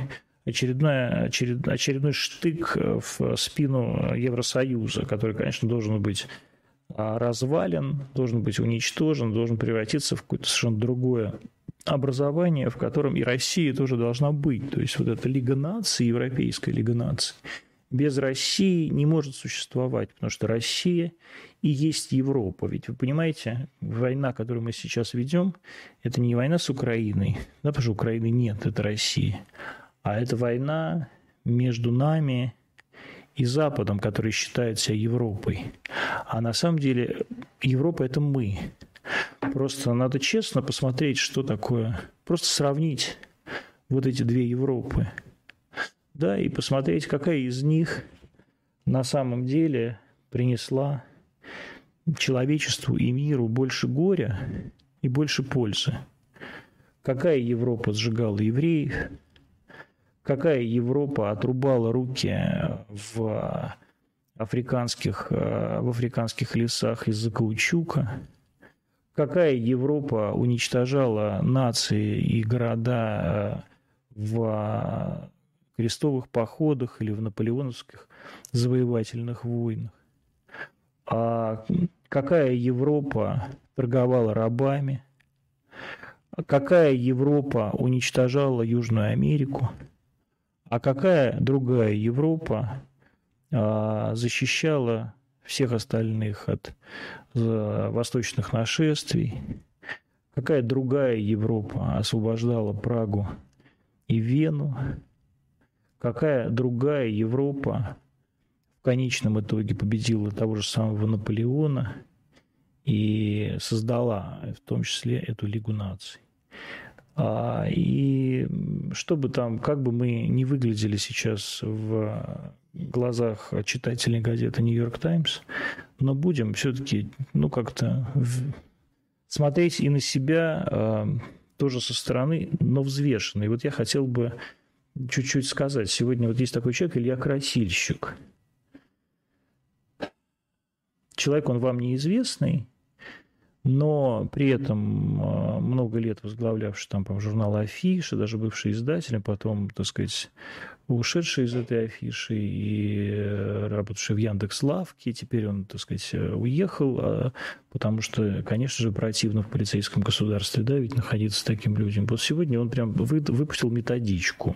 очередной, очеред, очередной штык в спину Евросоюза, который, конечно, должен быть а, развален, должен быть уничтожен, должен превратиться в какое-то совершенно другое образование, в котором и Россия тоже должна быть. То есть вот эта Лига наций, Европейская Лига наций, без России не может существовать, потому что Россия и есть Европа. Ведь вы понимаете, война, которую мы сейчас ведем, это не война с Украиной, да, потому что Украины нет, это Россия, а это война между нами и Западом, который считает себя Европой. А на самом деле Европа – это мы. Просто надо честно посмотреть, что такое. Просто сравнить вот эти две Европы. Да, и посмотреть, какая из них на самом деле принесла человечеству и миру больше горя и больше пользы. Какая Европа сжигала евреев, какая Европа отрубала руки в африканских, в африканских лесах из-за каучука – какая Европа уничтожала нации и города э, в крестовых походах или в наполеоновских завоевательных войнах. А какая Европа торговала рабами, какая Европа уничтожала Южную Америку, а какая другая Европа а, защищала всех остальных от восточных нашествий. Какая другая Европа освобождала Прагу и Вену? Какая другая Европа в конечном итоге победила того же самого Наполеона и создала в том числе эту Лигу наций? А, и чтобы там, как бы мы не выглядели сейчас в глазах читателей газеты «Нью-Йорк Таймс», но будем все-таки, ну, как-то смотреть и на себя э, тоже со стороны, но взвешенно. И вот я хотел бы чуть-чуть сказать. Сегодня вот есть такой человек, Илья Красильщик. Человек, он вам неизвестный, но при этом а, много лет возглавлявший там, по журнал «Афиша», даже бывший издателем, потом, так сказать, ушедший из этой афиши и э, работавший в Яндекс Лавке, теперь он, так сказать, уехал, а, потому что, конечно же, противно в полицейском государстве, да, ведь находиться с таким людям. Вот сегодня он прям выпустил методичку.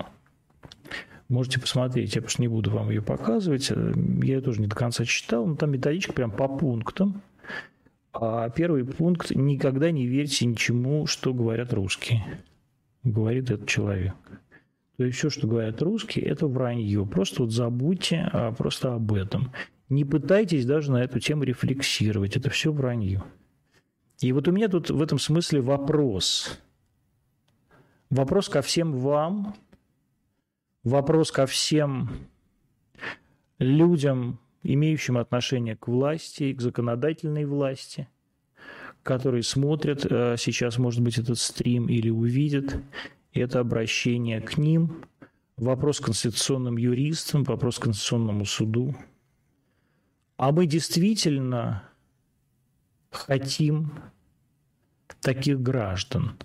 Можете посмотреть, я просто не буду вам ее показывать. Я ее тоже не до конца читал, но там методичка прям по пунктам а первый пункт – никогда не верьте ничему, что говорят русские, говорит этот человек. То есть все, что говорят русские, это вранье. Просто вот забудьте а, просто об этом. Не пытайтесь даже на эту тему рефлексировать. Это все вранье. И вот у меня тут в этом смысле вопрос. Вопрос ко всем вам, вопрос ко всем людям, имеющим отношение к власти, к законодательной власти, которые смотрят э, сейчас, может быть, этот стрим или увидят это обращение к ним, вопрос конституционным юристам, вопрос конституционному суду. А мы действительно хотим таких граждан.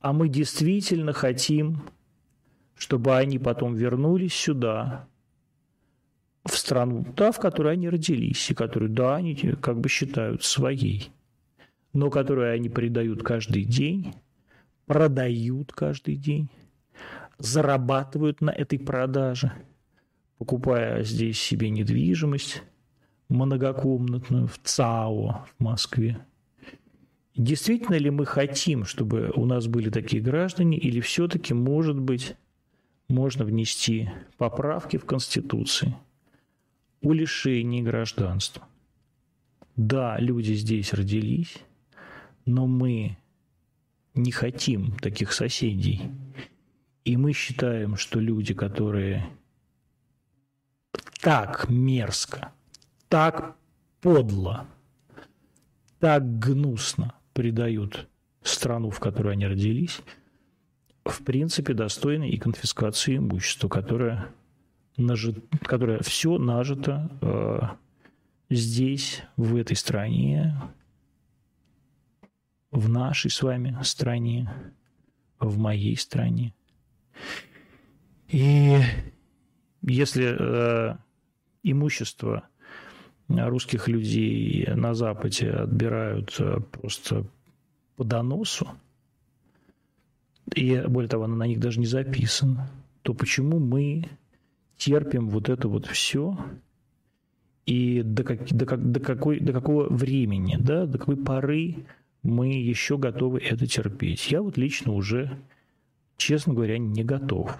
А мы действительно хотим, чтобы они потом вернулись сюда, в страну, да, в которой они родились, и которую, да, они как бы считают своей, но которую они предают каждый день, продают каждый день, зарабатывают на этой продаже, покупая здесь себе недвижимость многокомнатную в ЦАО в Москве. Действительно ли мы хотим, чтобы у нас были такие граждане, или все-таки, может быть, можно внести поправки в Конституции о лишении гражданства? Да, люди здесь родились, но мы не хотим таких соседей. И мы считаем, что люди, которые так мерзко, так подло, так гнусно предают страну, в которой они родились, в принципе, достойны и конфискации имущества, которое, нажит, которое все нажито э, здесь, в этой стране, в нашей с вами стране, в моей стране. И если э, имущество русских людей на Западе отбирают э, просто по доносу, и более того, оно на них даже не записано, то почему мы терпим вот это вот все и до, как, до, как, до, какой, до какого времени, да, до какой поры мы еще готовы это терпеть. Я вот лично уже, честно говоря, не готов.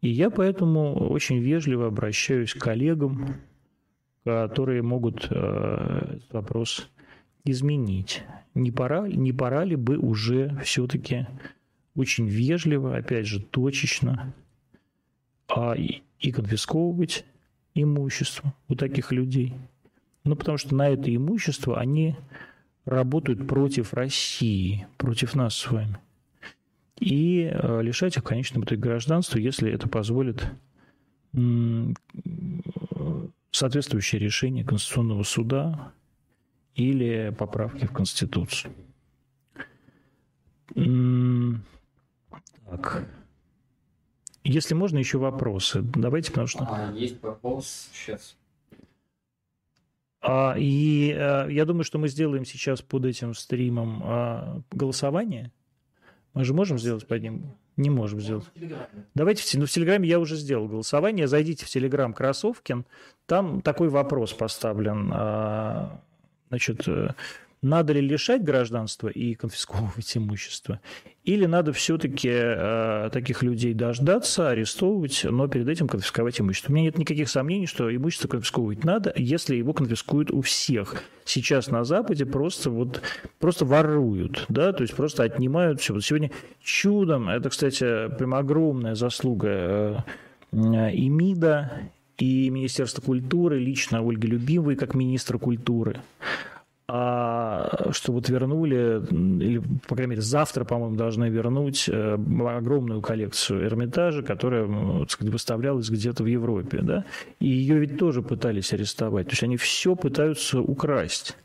И я поэтому очень вежливо обращаюсь к коллегам, которые могут э, этот вопрос изменить. Не пора, не пора ли бы уже все-таки очень вежливо, опять же, точечно а, и, и конфисковывать имущество у таких людей? Ну, потому что на это имущество они работают против России, против нас с вами. И э, лишать их в конечном итоге гражданства, если это позволит соответствующее решение Конституционного суда или поправки в Конституцию. Так. Если можно, еще вопросы. Давайте, потому что... А, есть вопрос сейчас. А, и а, я думаю, что мы сделаем сейчас под этим стримом а, голосование. Мы же можем сделать под ним? Не можем сделать. Давайте, в, ну, в Телеграме я уже сделал голосование. Зайдите в Телеграм Красовкин. Там такой вопрос поставлен. А, значит, э, надо ли лишать гражданства и конфисковывать имущество, или надо все-таки э, таких людей дождаться, арестовывать, но перед этим конфисковать имущество. У меня нет никаких сомнений, что имущество конфисковывать надо, если его конфискуют у всех. Сейчас на Западе просто вот просто воруют, да, то есть просто отнимают все. Вот сегодня чудом, это, кстати, прям огромная заслуга э, и МИДа, и Министерства культуры, лично Ольги Любимовой как министра культуры а что вот вернули, или, по крайней мере, завтра, по-моему, должны вернуть э, огромную коллекцию Эрмитажа, которая, так сказать, выставлялась где-то в Европе, да, и ее ведь тоже пытались арестовать, то есть они все пытаются украсть.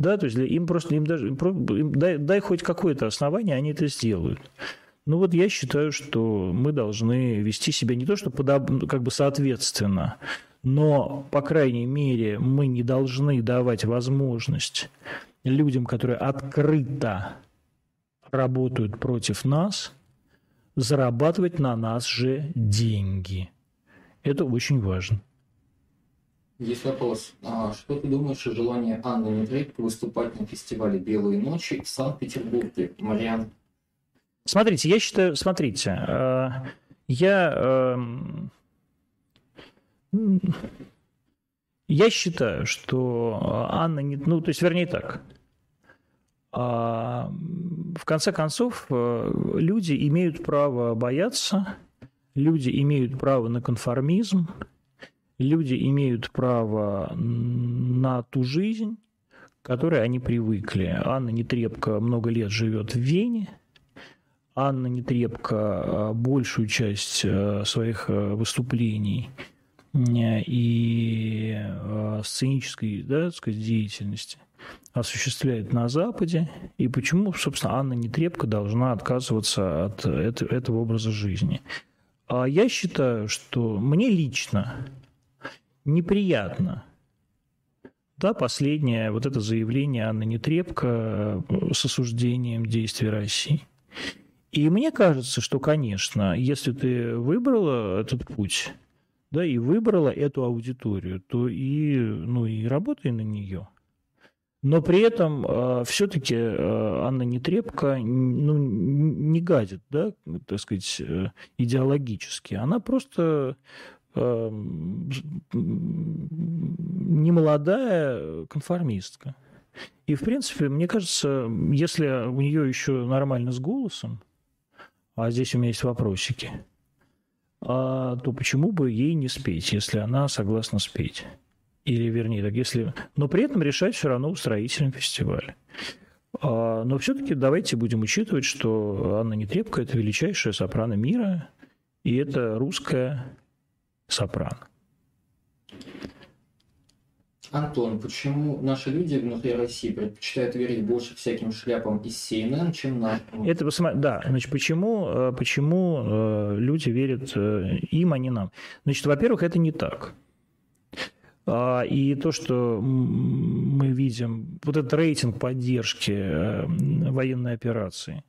Да, то есть им просто, им даже, им дай, дай хоть какое-то основание, они это сделают. Ну вот я считаю, что мы должны вести себя не то, что подоб, как бы соответственно, но, по крайней мере, мы не должны давать возможность людям, которые открыто работают против нас, зарабатывать на нас же деньги. Это очень важно. Есть вопрос. А что ты думаешь о желании Анны Медведь выступать на фестивале «Белые ночи» в Санкт-Петербурге? Мариан. Смотрите, я считаю, смотрите, э, я эм, я считаю, что а, Анна не... Ну, то есть, вернее так. А, в конце концов, э, люди имеют право бояться, люди имеют право на конформизм, люди имеют право на ту жизнь, к которой они привыкли. Анна Нетребко много лет живет в Вене. Анна Нетребко а, большую часть э, своих э, выступлений – и э, сценической да, сказать, деятельности осуществляет на Западе, и почему, собственно, Анна Нетребко должна отказываться от этого образа жизни. А я считаю, что мне лично неприятно. Да, последнее, вот это заявление Анны Нетребко э, с осуждением действий России. И мне кажется, что, конечно, если ты выбрала этот путь, да, и выбрала эту аудиторию, то и, ну, и работай на нее. Но при этом э, все-таки э, Анна Нетребко ну, не гадит, да, так сказать, э, идеологически. Она просто э, немолодая конформистка. И, в принципе, мне кажется, если у нее еще нормально с голосом, а здесь у меня есть вопросики, а, то почему бы ей не спеть, если она согласна спеть? Или, вернее, так если... Но при этом решать все равно устроителям фестиваля. А, но все-таки давайте будем учитывать, что Анна Нетребко – это величайшая сопрано мира, и это русская сопрано. Антон, почему наши люди внутри России предпочитают верить больше всяким шляпам из CNN, чем нашим? Это, да, значит, почему, э, почему э, люди верят э, им, а не нам? Значит, во-первых, это не так. А, и то, что мы видим, вот этот рейтинг поддержки военной операции,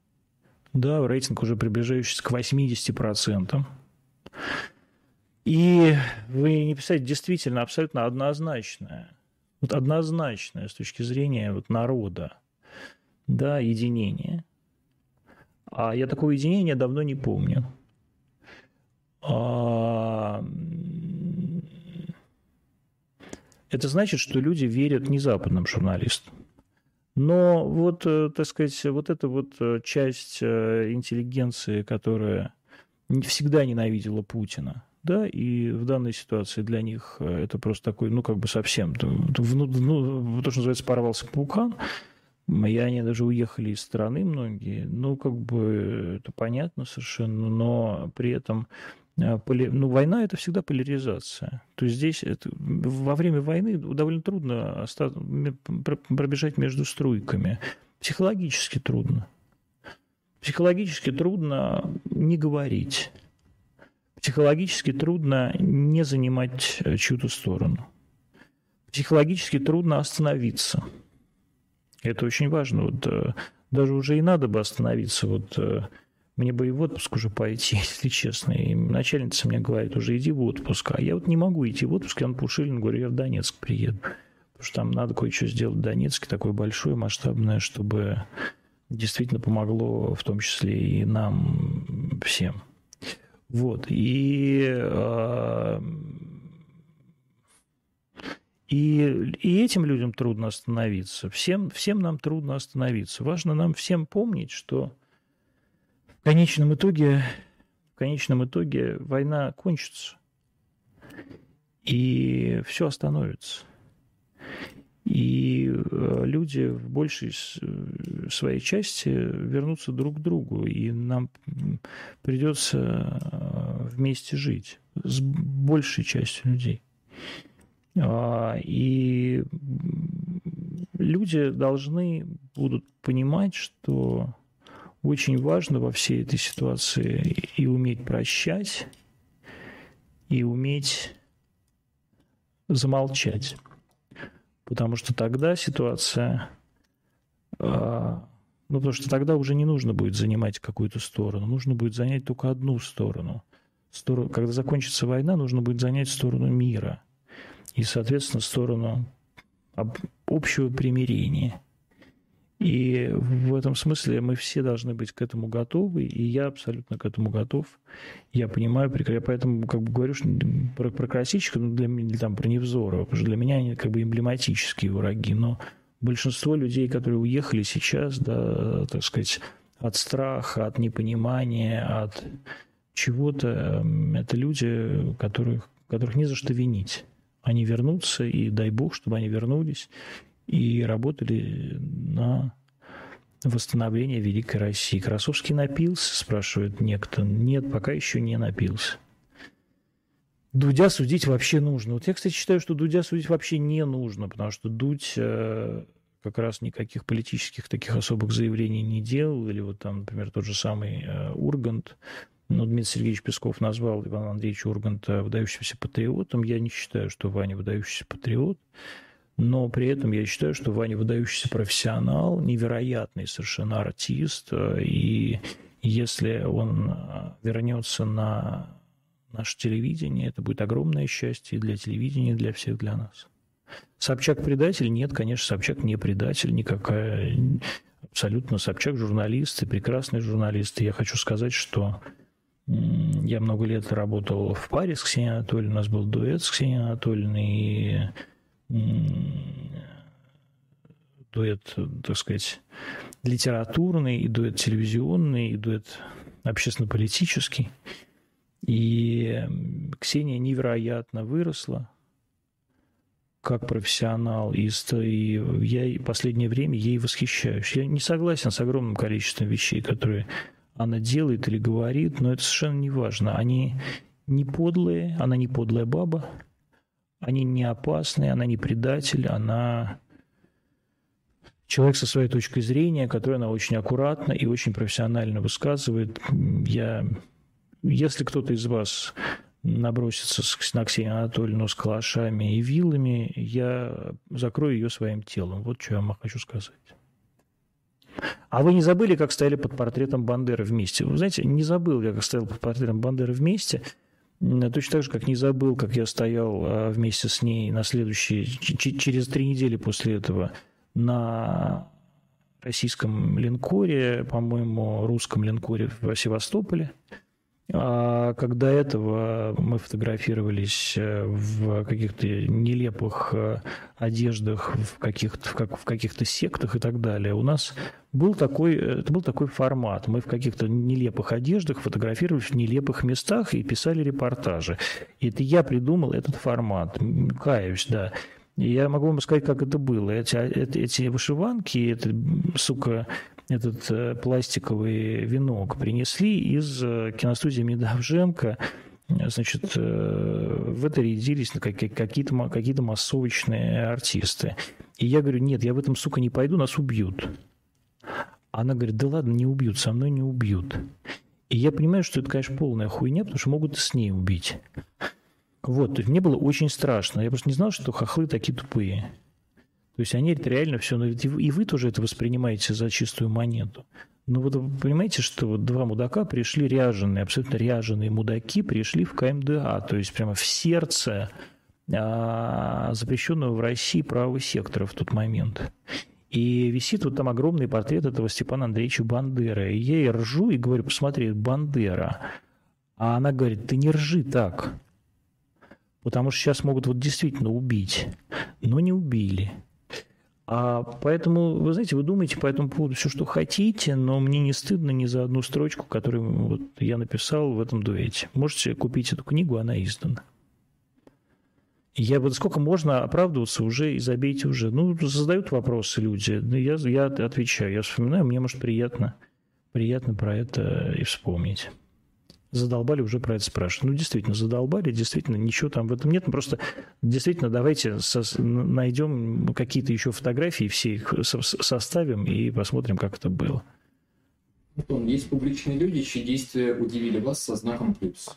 да, рейтинг уже приближающийся к 80%. И вы не представляете, действительно абсолютно однозначное, вот однозначное с точки зрения вот народа, да, единение. А я такого единения давно не помню. А, это значит, что люди верят не западным журналистам. Но вот, э, так сказать, вот эта вот э, часть э, интеллигенции, которая всегда ненавидела Путина, да, и в данной ситуации для них это просто такой, ну, как бы совсем, ну, ну, то, что называется, порвался паукан, и они даже уехали из страны многие, ну, как бы это понятно совершенно, но при этом а, ну, война – это всегда поляризация. То есть здесь это, во время войны довольно трудно пробежать между струйками. Психологически трудно. Психологически трудно не говорить. Психологически трудно не занимать э, чью-то сторону. Психологически трудно остановиться. Это очень важно. Вот, э, даже уже и надо бы остановиться. Вот э, мне бы и в отпуск уже пойти, (laughs) если честно. И начальница мне говорит, уже иди в отпуск. А я вот не могу идти в отпуск, я на Пушилин говорю, я в Донецк приеду. Потому что там надо кое-что сделать в Донецке, такое большое, масштабное, чтобы действительно помогло в том числе и нам всем. Вот. И, а, и, и этим людям трудно остановиться. Всем, всем нам трудно остановиться. Важно нам всем помнить, что в конечном итоге, в конечном итоге война кончится, и все остановится. И э, люди в большей э, своей части вернутся друг к другу, и нам придется э, вместе жить с большей частью людей. А, и люди должны будут понимать, что очень важно во всей этой ситуации и уметь прощать, и уметь замолчать. Потому что тогда ситуация... А, ну, потому что тогда уже не нужно будет занимать какую-то сторону, нужно будет занять только одну сторону. сторону. Когда закончится война, нужно будет занять сторону мира и, соответственно, сторону общего примирения – и в этом смысле мы все должны быть к этому готовы, и я абсолютно к этому готов. Я понимаю, я поэтому как бы говорю что про, про красильщика, ну, для меня, там, про Невзорова, потому что для меня они как бы эмблематические враги, но большинство людей, которые уехали сейчас, да, так сказать, от страха, от непонимания, от чего-то, это люди, которых, которых не за что винить. Они вернутся, и дай бог, чтобы они вернулись, и работали на восстановление Великой России. Красовский напился, спрашивает некто. Нет, пока еще не напился. Дудя судить вообще нужно. Вот я, кстати, считаю, что Дудя судить вообще не нужно, потому что Дудь э, как раз никаких политических таких особых заявлений не делал. Или вот там, например, тот же самый э, Ургант. ну, Дмитрий Сергеевич Песков назвал Ивана Андреевича Урганта выдающимся патриотом. Я не считаю, что Ваня выдающийся патриот, но при этом я считаю, что Ваня выдающийся профессионал, невероятный совершенно артист, и если он вернется на наше телевидение, это будет огромное счастье для телевидения, и для всех, для нас. Собчак предатель? Нет, конечно, Собчак не предатель никакая. Абсолютно Собчак журналист и прекрасный журналист. И я хочу сказать, что я много лет работал в паре с Ксенией Анатольевной, у нас был дуэт с Ксенией Анатольевной, и дуэт, так сказать, литературный, и дуэт телевизионный, и дуэт общественно-политический. И Ксения невероятно выросла как профессионал, и, и я в последнее время ей восхищаюсь. Я не согласен с огромным количеством вещей, которые она делает или говорит, но это совершенно не важно. Они не подлые, она не подлая баба, они не опасные, она не предатель, она человек со своей точкой зрения, которую она очень аккуратно и очень профессионально высказывает. Я, если кто-то из вас набросится на Ксению Анатольевну с калашами и вилами, я закрою ее своим телом. Вот что я вам хочу сказать. А вы не забыли, как стояли под портретом Бандеры вместе? Вы знаете, не забыл я, как стоял под портретом Бандеры вместе. Точно так же, как не забыл, как я стоял а, вместе с ней на следующие, через три недели после этого на российском линкоре, по-моему, русском линкоре в Севастополе. А когда этого мы фотографировались э, в каких-то нелепых э, одеждах, в каких-то, в, как, в каких-то сектах и так далее, у нас был такой, это был такой формат. Мы в каких-то нелепых одеждах фотографировались в нелепых местах и писали репортажи. И это я придумал этот формат. Каюсь, да. И я могу вам сказать, как это было. Эти, эти вышиванки, это, сука, этот э, пластиковый венок принесли из э, киностудии Медовженко. Значит, э, в это рядились какие-то какие массовочные артисты. И я говорю, нет, я в этом, сука, не пойду, нас убьют. Она говорит, да ладно, не убьют, со мной не убьют. И я понимаю, что это, конечно, полная хуйня, потому что могут и с ней убить. Вот, то есть мне было очень страшно. Я просто не знал, что хохлы такие тупые. То есть они реально все, и вы тоже это воспринимаете за чистую монету. Но вот вы понимаете, что вот два мудака пришли ряженые, абсолютно ряженые мудаки пришли в КМДА, то есть прямо в сердце а, запрещенного в России правого сектора в тот момент. И висит вот там огромный портрет этого Степана Андреевича Бандеры. И я ей ржу и говорю, посмотри, Бандера. А она говорит, ты не ржи так. Потому что сейчас могут вот действительно убить. Но не убили. А поэтому, вы знаете, вы думаете по этому поводу все, что хотите, но мне не стыдно ни за одну строчку, которую вот я написал в этом дуэте. Можете купить эту книгу, она издана. Я вот сколько можно оправдываться уже и забейте уже. Ну, задают вопросы люди. Ну, я, я отвечаю, я вспоминаю, мне, может, приятно, приятно про это и вспомнить задолбали уже про это спрашивать. Ну, действительно, задолбали, действительно, ничего там в этом нет. Просто действительно давайте найдем какие-то еще фотографии, все их со- составим и посмотрим, как это было. Антон, есть публичные люди, чьи действия удивили вас со знаком плюс.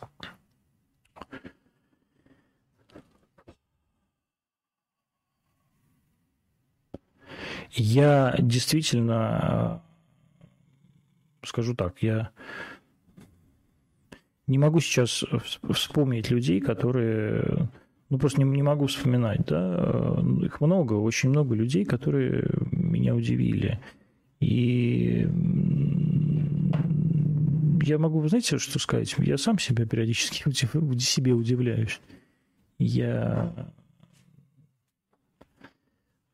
Я действительно скажу так, я не могу сейчас вспомнить людей, которые... Ну, просто не, не могу вспоминать, да. Их много, очень много людей, которые меня удивили. И я могу, знаете, что сказать? Я сам себя периодически (laughs) удив... себе удивляюсь. Я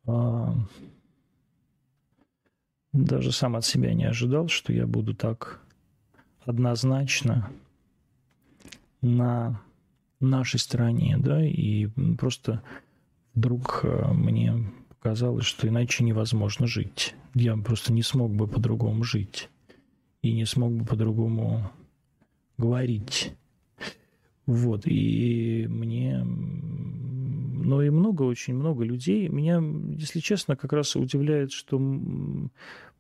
а... даже сам от себя не ожидал, что я буду так однозначно на нашей стороне, да, и просто вдруг э, мне показалось, что иначе невозможно жить. Я просто не смог бы по-другому жить и не смог бы по-другому говорить. Вот, и мне но и много, очень много людей. Меня, если честно, как раз удивляет, что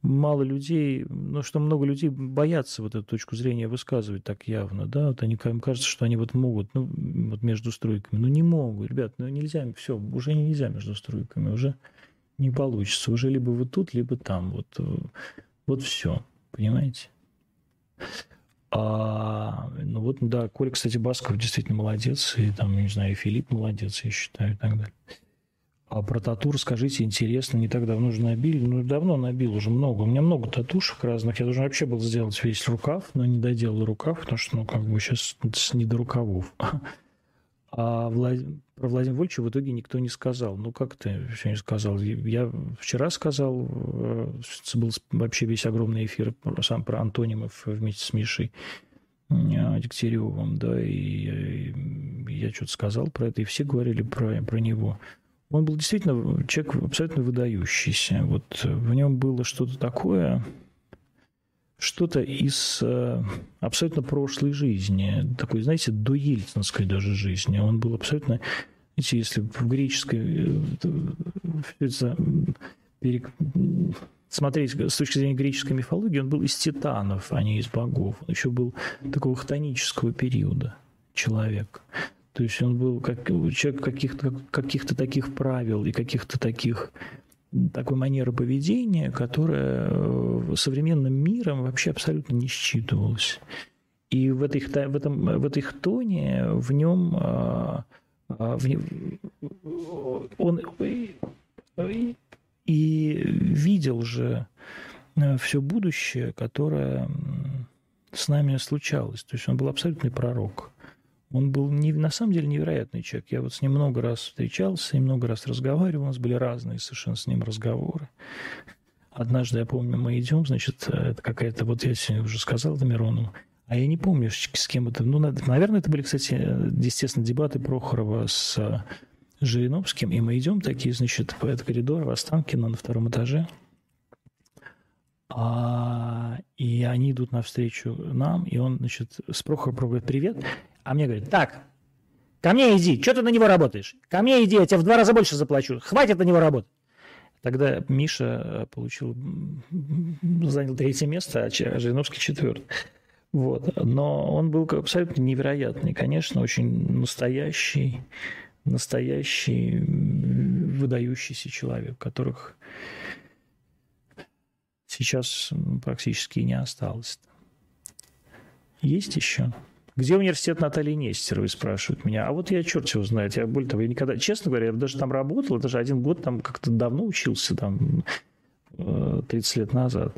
мало людей, ну, что много людей боятся вот эту точку зрения высказывать так явно, да, вот они, им кажется, что они вот могут, ну, вот между стройками, ну, не могут, ребят, ну, нельзя, все, уже нельзя между стройками, уже не получится, уже либо вы тут, либо там, вот, вот все, понимаете? А, ну вот, да, Коля, кстати, Басков действительно молодец, и там, не знаю, и Филипп молодец, я считаю, и так далее. А про тату расскажите, интересно, не так давно уже набили. Ну, давно набил, уже много. У меня много татушек разных. Я должен вообще был сделать весь рукав, но не доделал рукав, потому что, ну, как бы сейчас не до рукавов. (laughs) А Влад... про Владимира Вольча в итоге никто не сказал. Ну, как ты все не сказал? Я вчера сказал, э, был вообще весь огромный эфир сам про антонимов вместе с Мишей Дегтяревым, да, и я что-то сказал про это, и все говорили про, про него. Он был действительно человек абсолютно выдающийся. Вот в нем было что-то такое, что-то из э, абсолютно прошлой жизни, такой, знаете, до ельцинской даже жизни. Он был абсолютно, знаете, если в греческой это, перек... смотреть с точки зрения греческой мифологии, он был из титанов, а не из богов. Он еще был такого хтонического периода человек. То есть он был как человек каких-то каких таких правил и каких-то таких такой манеры поведения, которая э, современным миром вообще абсолютно не считывалась. И в, этой, в, этом, в этой тоне, в нем а, в, он и видел же э, все будущее, которое с нами случалось. То есть он был абсолютный пророк. Он был не, на самом деле невероятный человек. Я вот с ним много раз встречался и много раз разговаривал. У нас были разные совершенно с ним разговоры. Однажды, я помню, мы идем, значит, это какая-то, вот я сегодня уже сказал Дамирону, а я не помню, с кем это. Ну, наверное, это были, кстати, естественно, дебаты Прохорова с Жириновским. И мы идем такие, значит, по этому коридору Останкина на втором этаже. А, и они идут навстречу нам, и он, значит, с Прохором говорит, привет. А мне говорит, так, ко мне иди, что ты на него работаешь? Ко мне иди, я тебе в два раза больше заплачу. Хватит на него работать. Тогда Миша э, получил, занял третье место, а Жириновский четвертый. Вот. Но он был абсолютно невероятный, конечно, очень настоящий, настоящий, выдающийся человек, которых сейчас практически не осталось. Есть еще? Где университет Натальи Нестеровой, спрашивают меня. А вот я черт его знает. Я, более того, я никогда, честно говоря, я даже там работал, даже один год там как-то давно учился, там, 30 э, лет назад.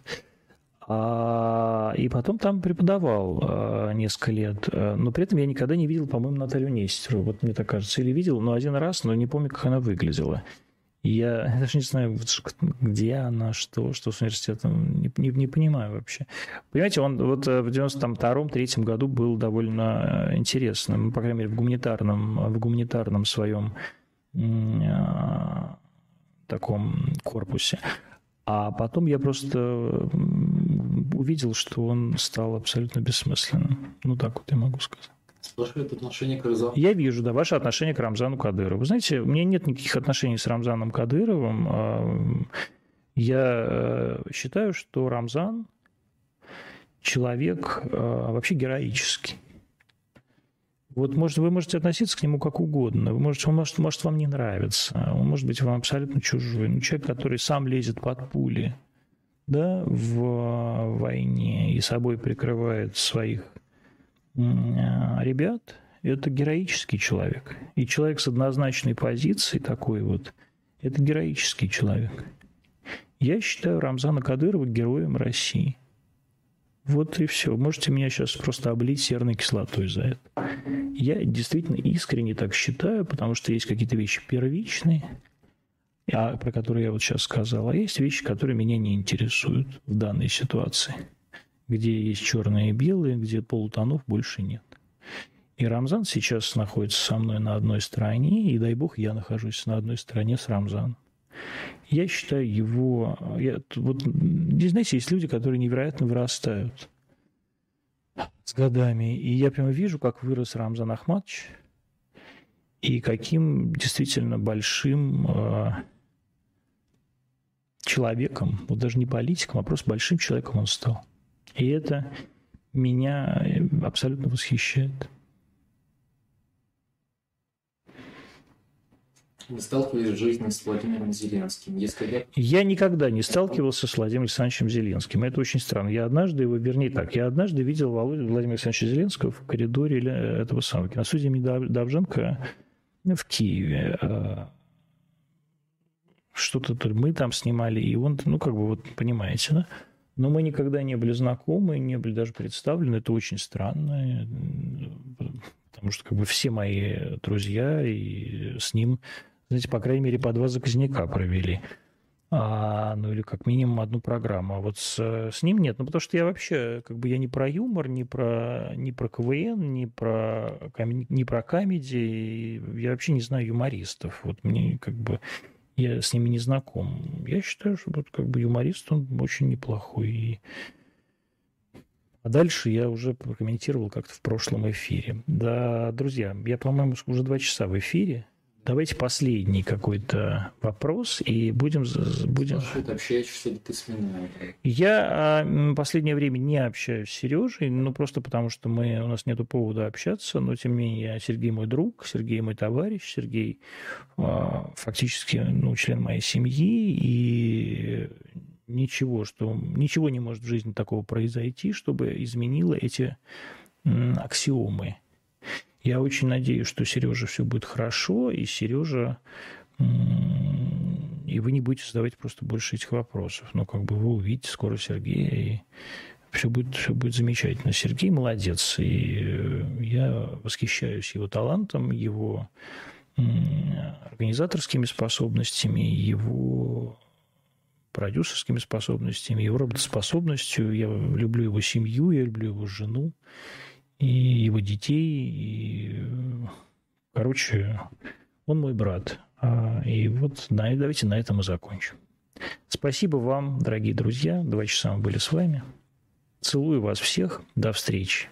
А, и потом там преподавал а, несколько лет. Э, но при этом я никогда не видел, по-моему, Наталью Нестерову. Вот мне так кажется. Или видел, но один раз, но не помню, как она выглядела. (laughs) Я даже не знаю, где она, что, что с университетом, не, не, не понимаю вообще. Понимаете, он вот э, в 92-3 году был довольно э, интересным, по крайней мере, в гуманитарном, в гуманитарном своем э, таком корпусе. А потом я просто увидел, что он стал абсолютно бессмысленным. Ну, так вот я могу сказать. Спрашивает отношение к Рамзану. Я вижу, да, ваше отношение к Рамзану Кадырову. Вы знаете, у меня нет никаких отношений с Рамзаном Кадыровым. Я э, считаю, что Рамзан человек а, вообще героический. Вот может, вы можете относиться к нему как угодно. Вы можете, он может, может вам не нравиться. Он может быть вам абсолютно чужой. Но человек, который сам лезет под пули да, в войне и собой прикрывает своих ребят, это героический человек. И человек с однозначной позицией такой вот, это героический человек. Я считаю Рамзана Кадырова героем России. Вот и все. Можете меня сейчас просто облить серной кислотой за это. Я действительно искренне так считаю, потому что есть какие-то вещи первичные, а, про которые я вот сейчас сказал, а есть вещи, которые меня не интересуют в данной ситуации где есть черные и белые, где полутонов больше нет. И Рамзан сейчас находится со мной на одной стороне, и дай бог я нахожусь на одной стороне с Рамзаном. Я считаю его... Я, вот, здесь, знаете, есть люди, которые невероятно вырастают с годами. И я прямо вижу, как вырос Рамзан Ахматович. и каким действительно большим э, человеком, вот даже не политиком, а просто большим человеком он стал. И это меня абсолютно восхищает. Вы сталкивались в жизни с Владимиром Зеленским? Если я... я никогда не сталкивался с Владимиром Александровичем Зеленским. Это очень странно. Я однажды его, вернее так, я однажды видел Владимира Александровича Зеленского в коридоре этого самого киностудии Давженко в Киеве. Что-то мы там снимали, и он, ну, как бы, вот, понимаете, да? Но мы никогда не были знакомы, не были даже представлены. Это очень странно, потому что как бы все мои друзья и с ним знаете, по крайней мере, по два заказника провели. А, ну или как минимум одну программу. А вот с, с ним нет. Ну потому что я вообще, как бы я не про юмор, не про, не про КВН, не про, не про комедии. Я вообще не знаю юмористов. Вот мне как бы я с ними не знаком. Я считаю, что вот как бы юморист, он очень неплохой. И... А дальше я уже прокомментировал как-то в прошлом эфире. Да, друзья, я, по-моему, уже два часа в эфире. Давайте последний какой-то вопрос и будем... будем... Спрашивают, общаешься ли ты с? Я в а, последнее время не общаюсь с Сережей, ну просто потому что мы, у нас нет повода общаться, но тем не менее Сергей мой друг, Сергей мой товарищ, Сергей а, фактически ну, член моей семьи, и ничего, что ничего не может в жизни такого произойти, чтобы изменило эти аксиомы. Я очень надеюсь, что Сережа все будет хорошо, и Сережа и вы не будете задавать просто больше этих вопросов. Но как бы вы увидите скоро Сергея, и все будет, все будет замечательно. Сергей молодец, и э, я восхищаюсь его талантом, его организаторскими способностями, его продюсерскими способностями, его работоспособностью. Я люблю его семью, я люблю его жену и его детей. И, короче, он мой брат. А, и вот давайте на этом и закончим. Спасибо вам, дорогие друзья. Два часа мы были с вами. Целую вас всех. До встречи.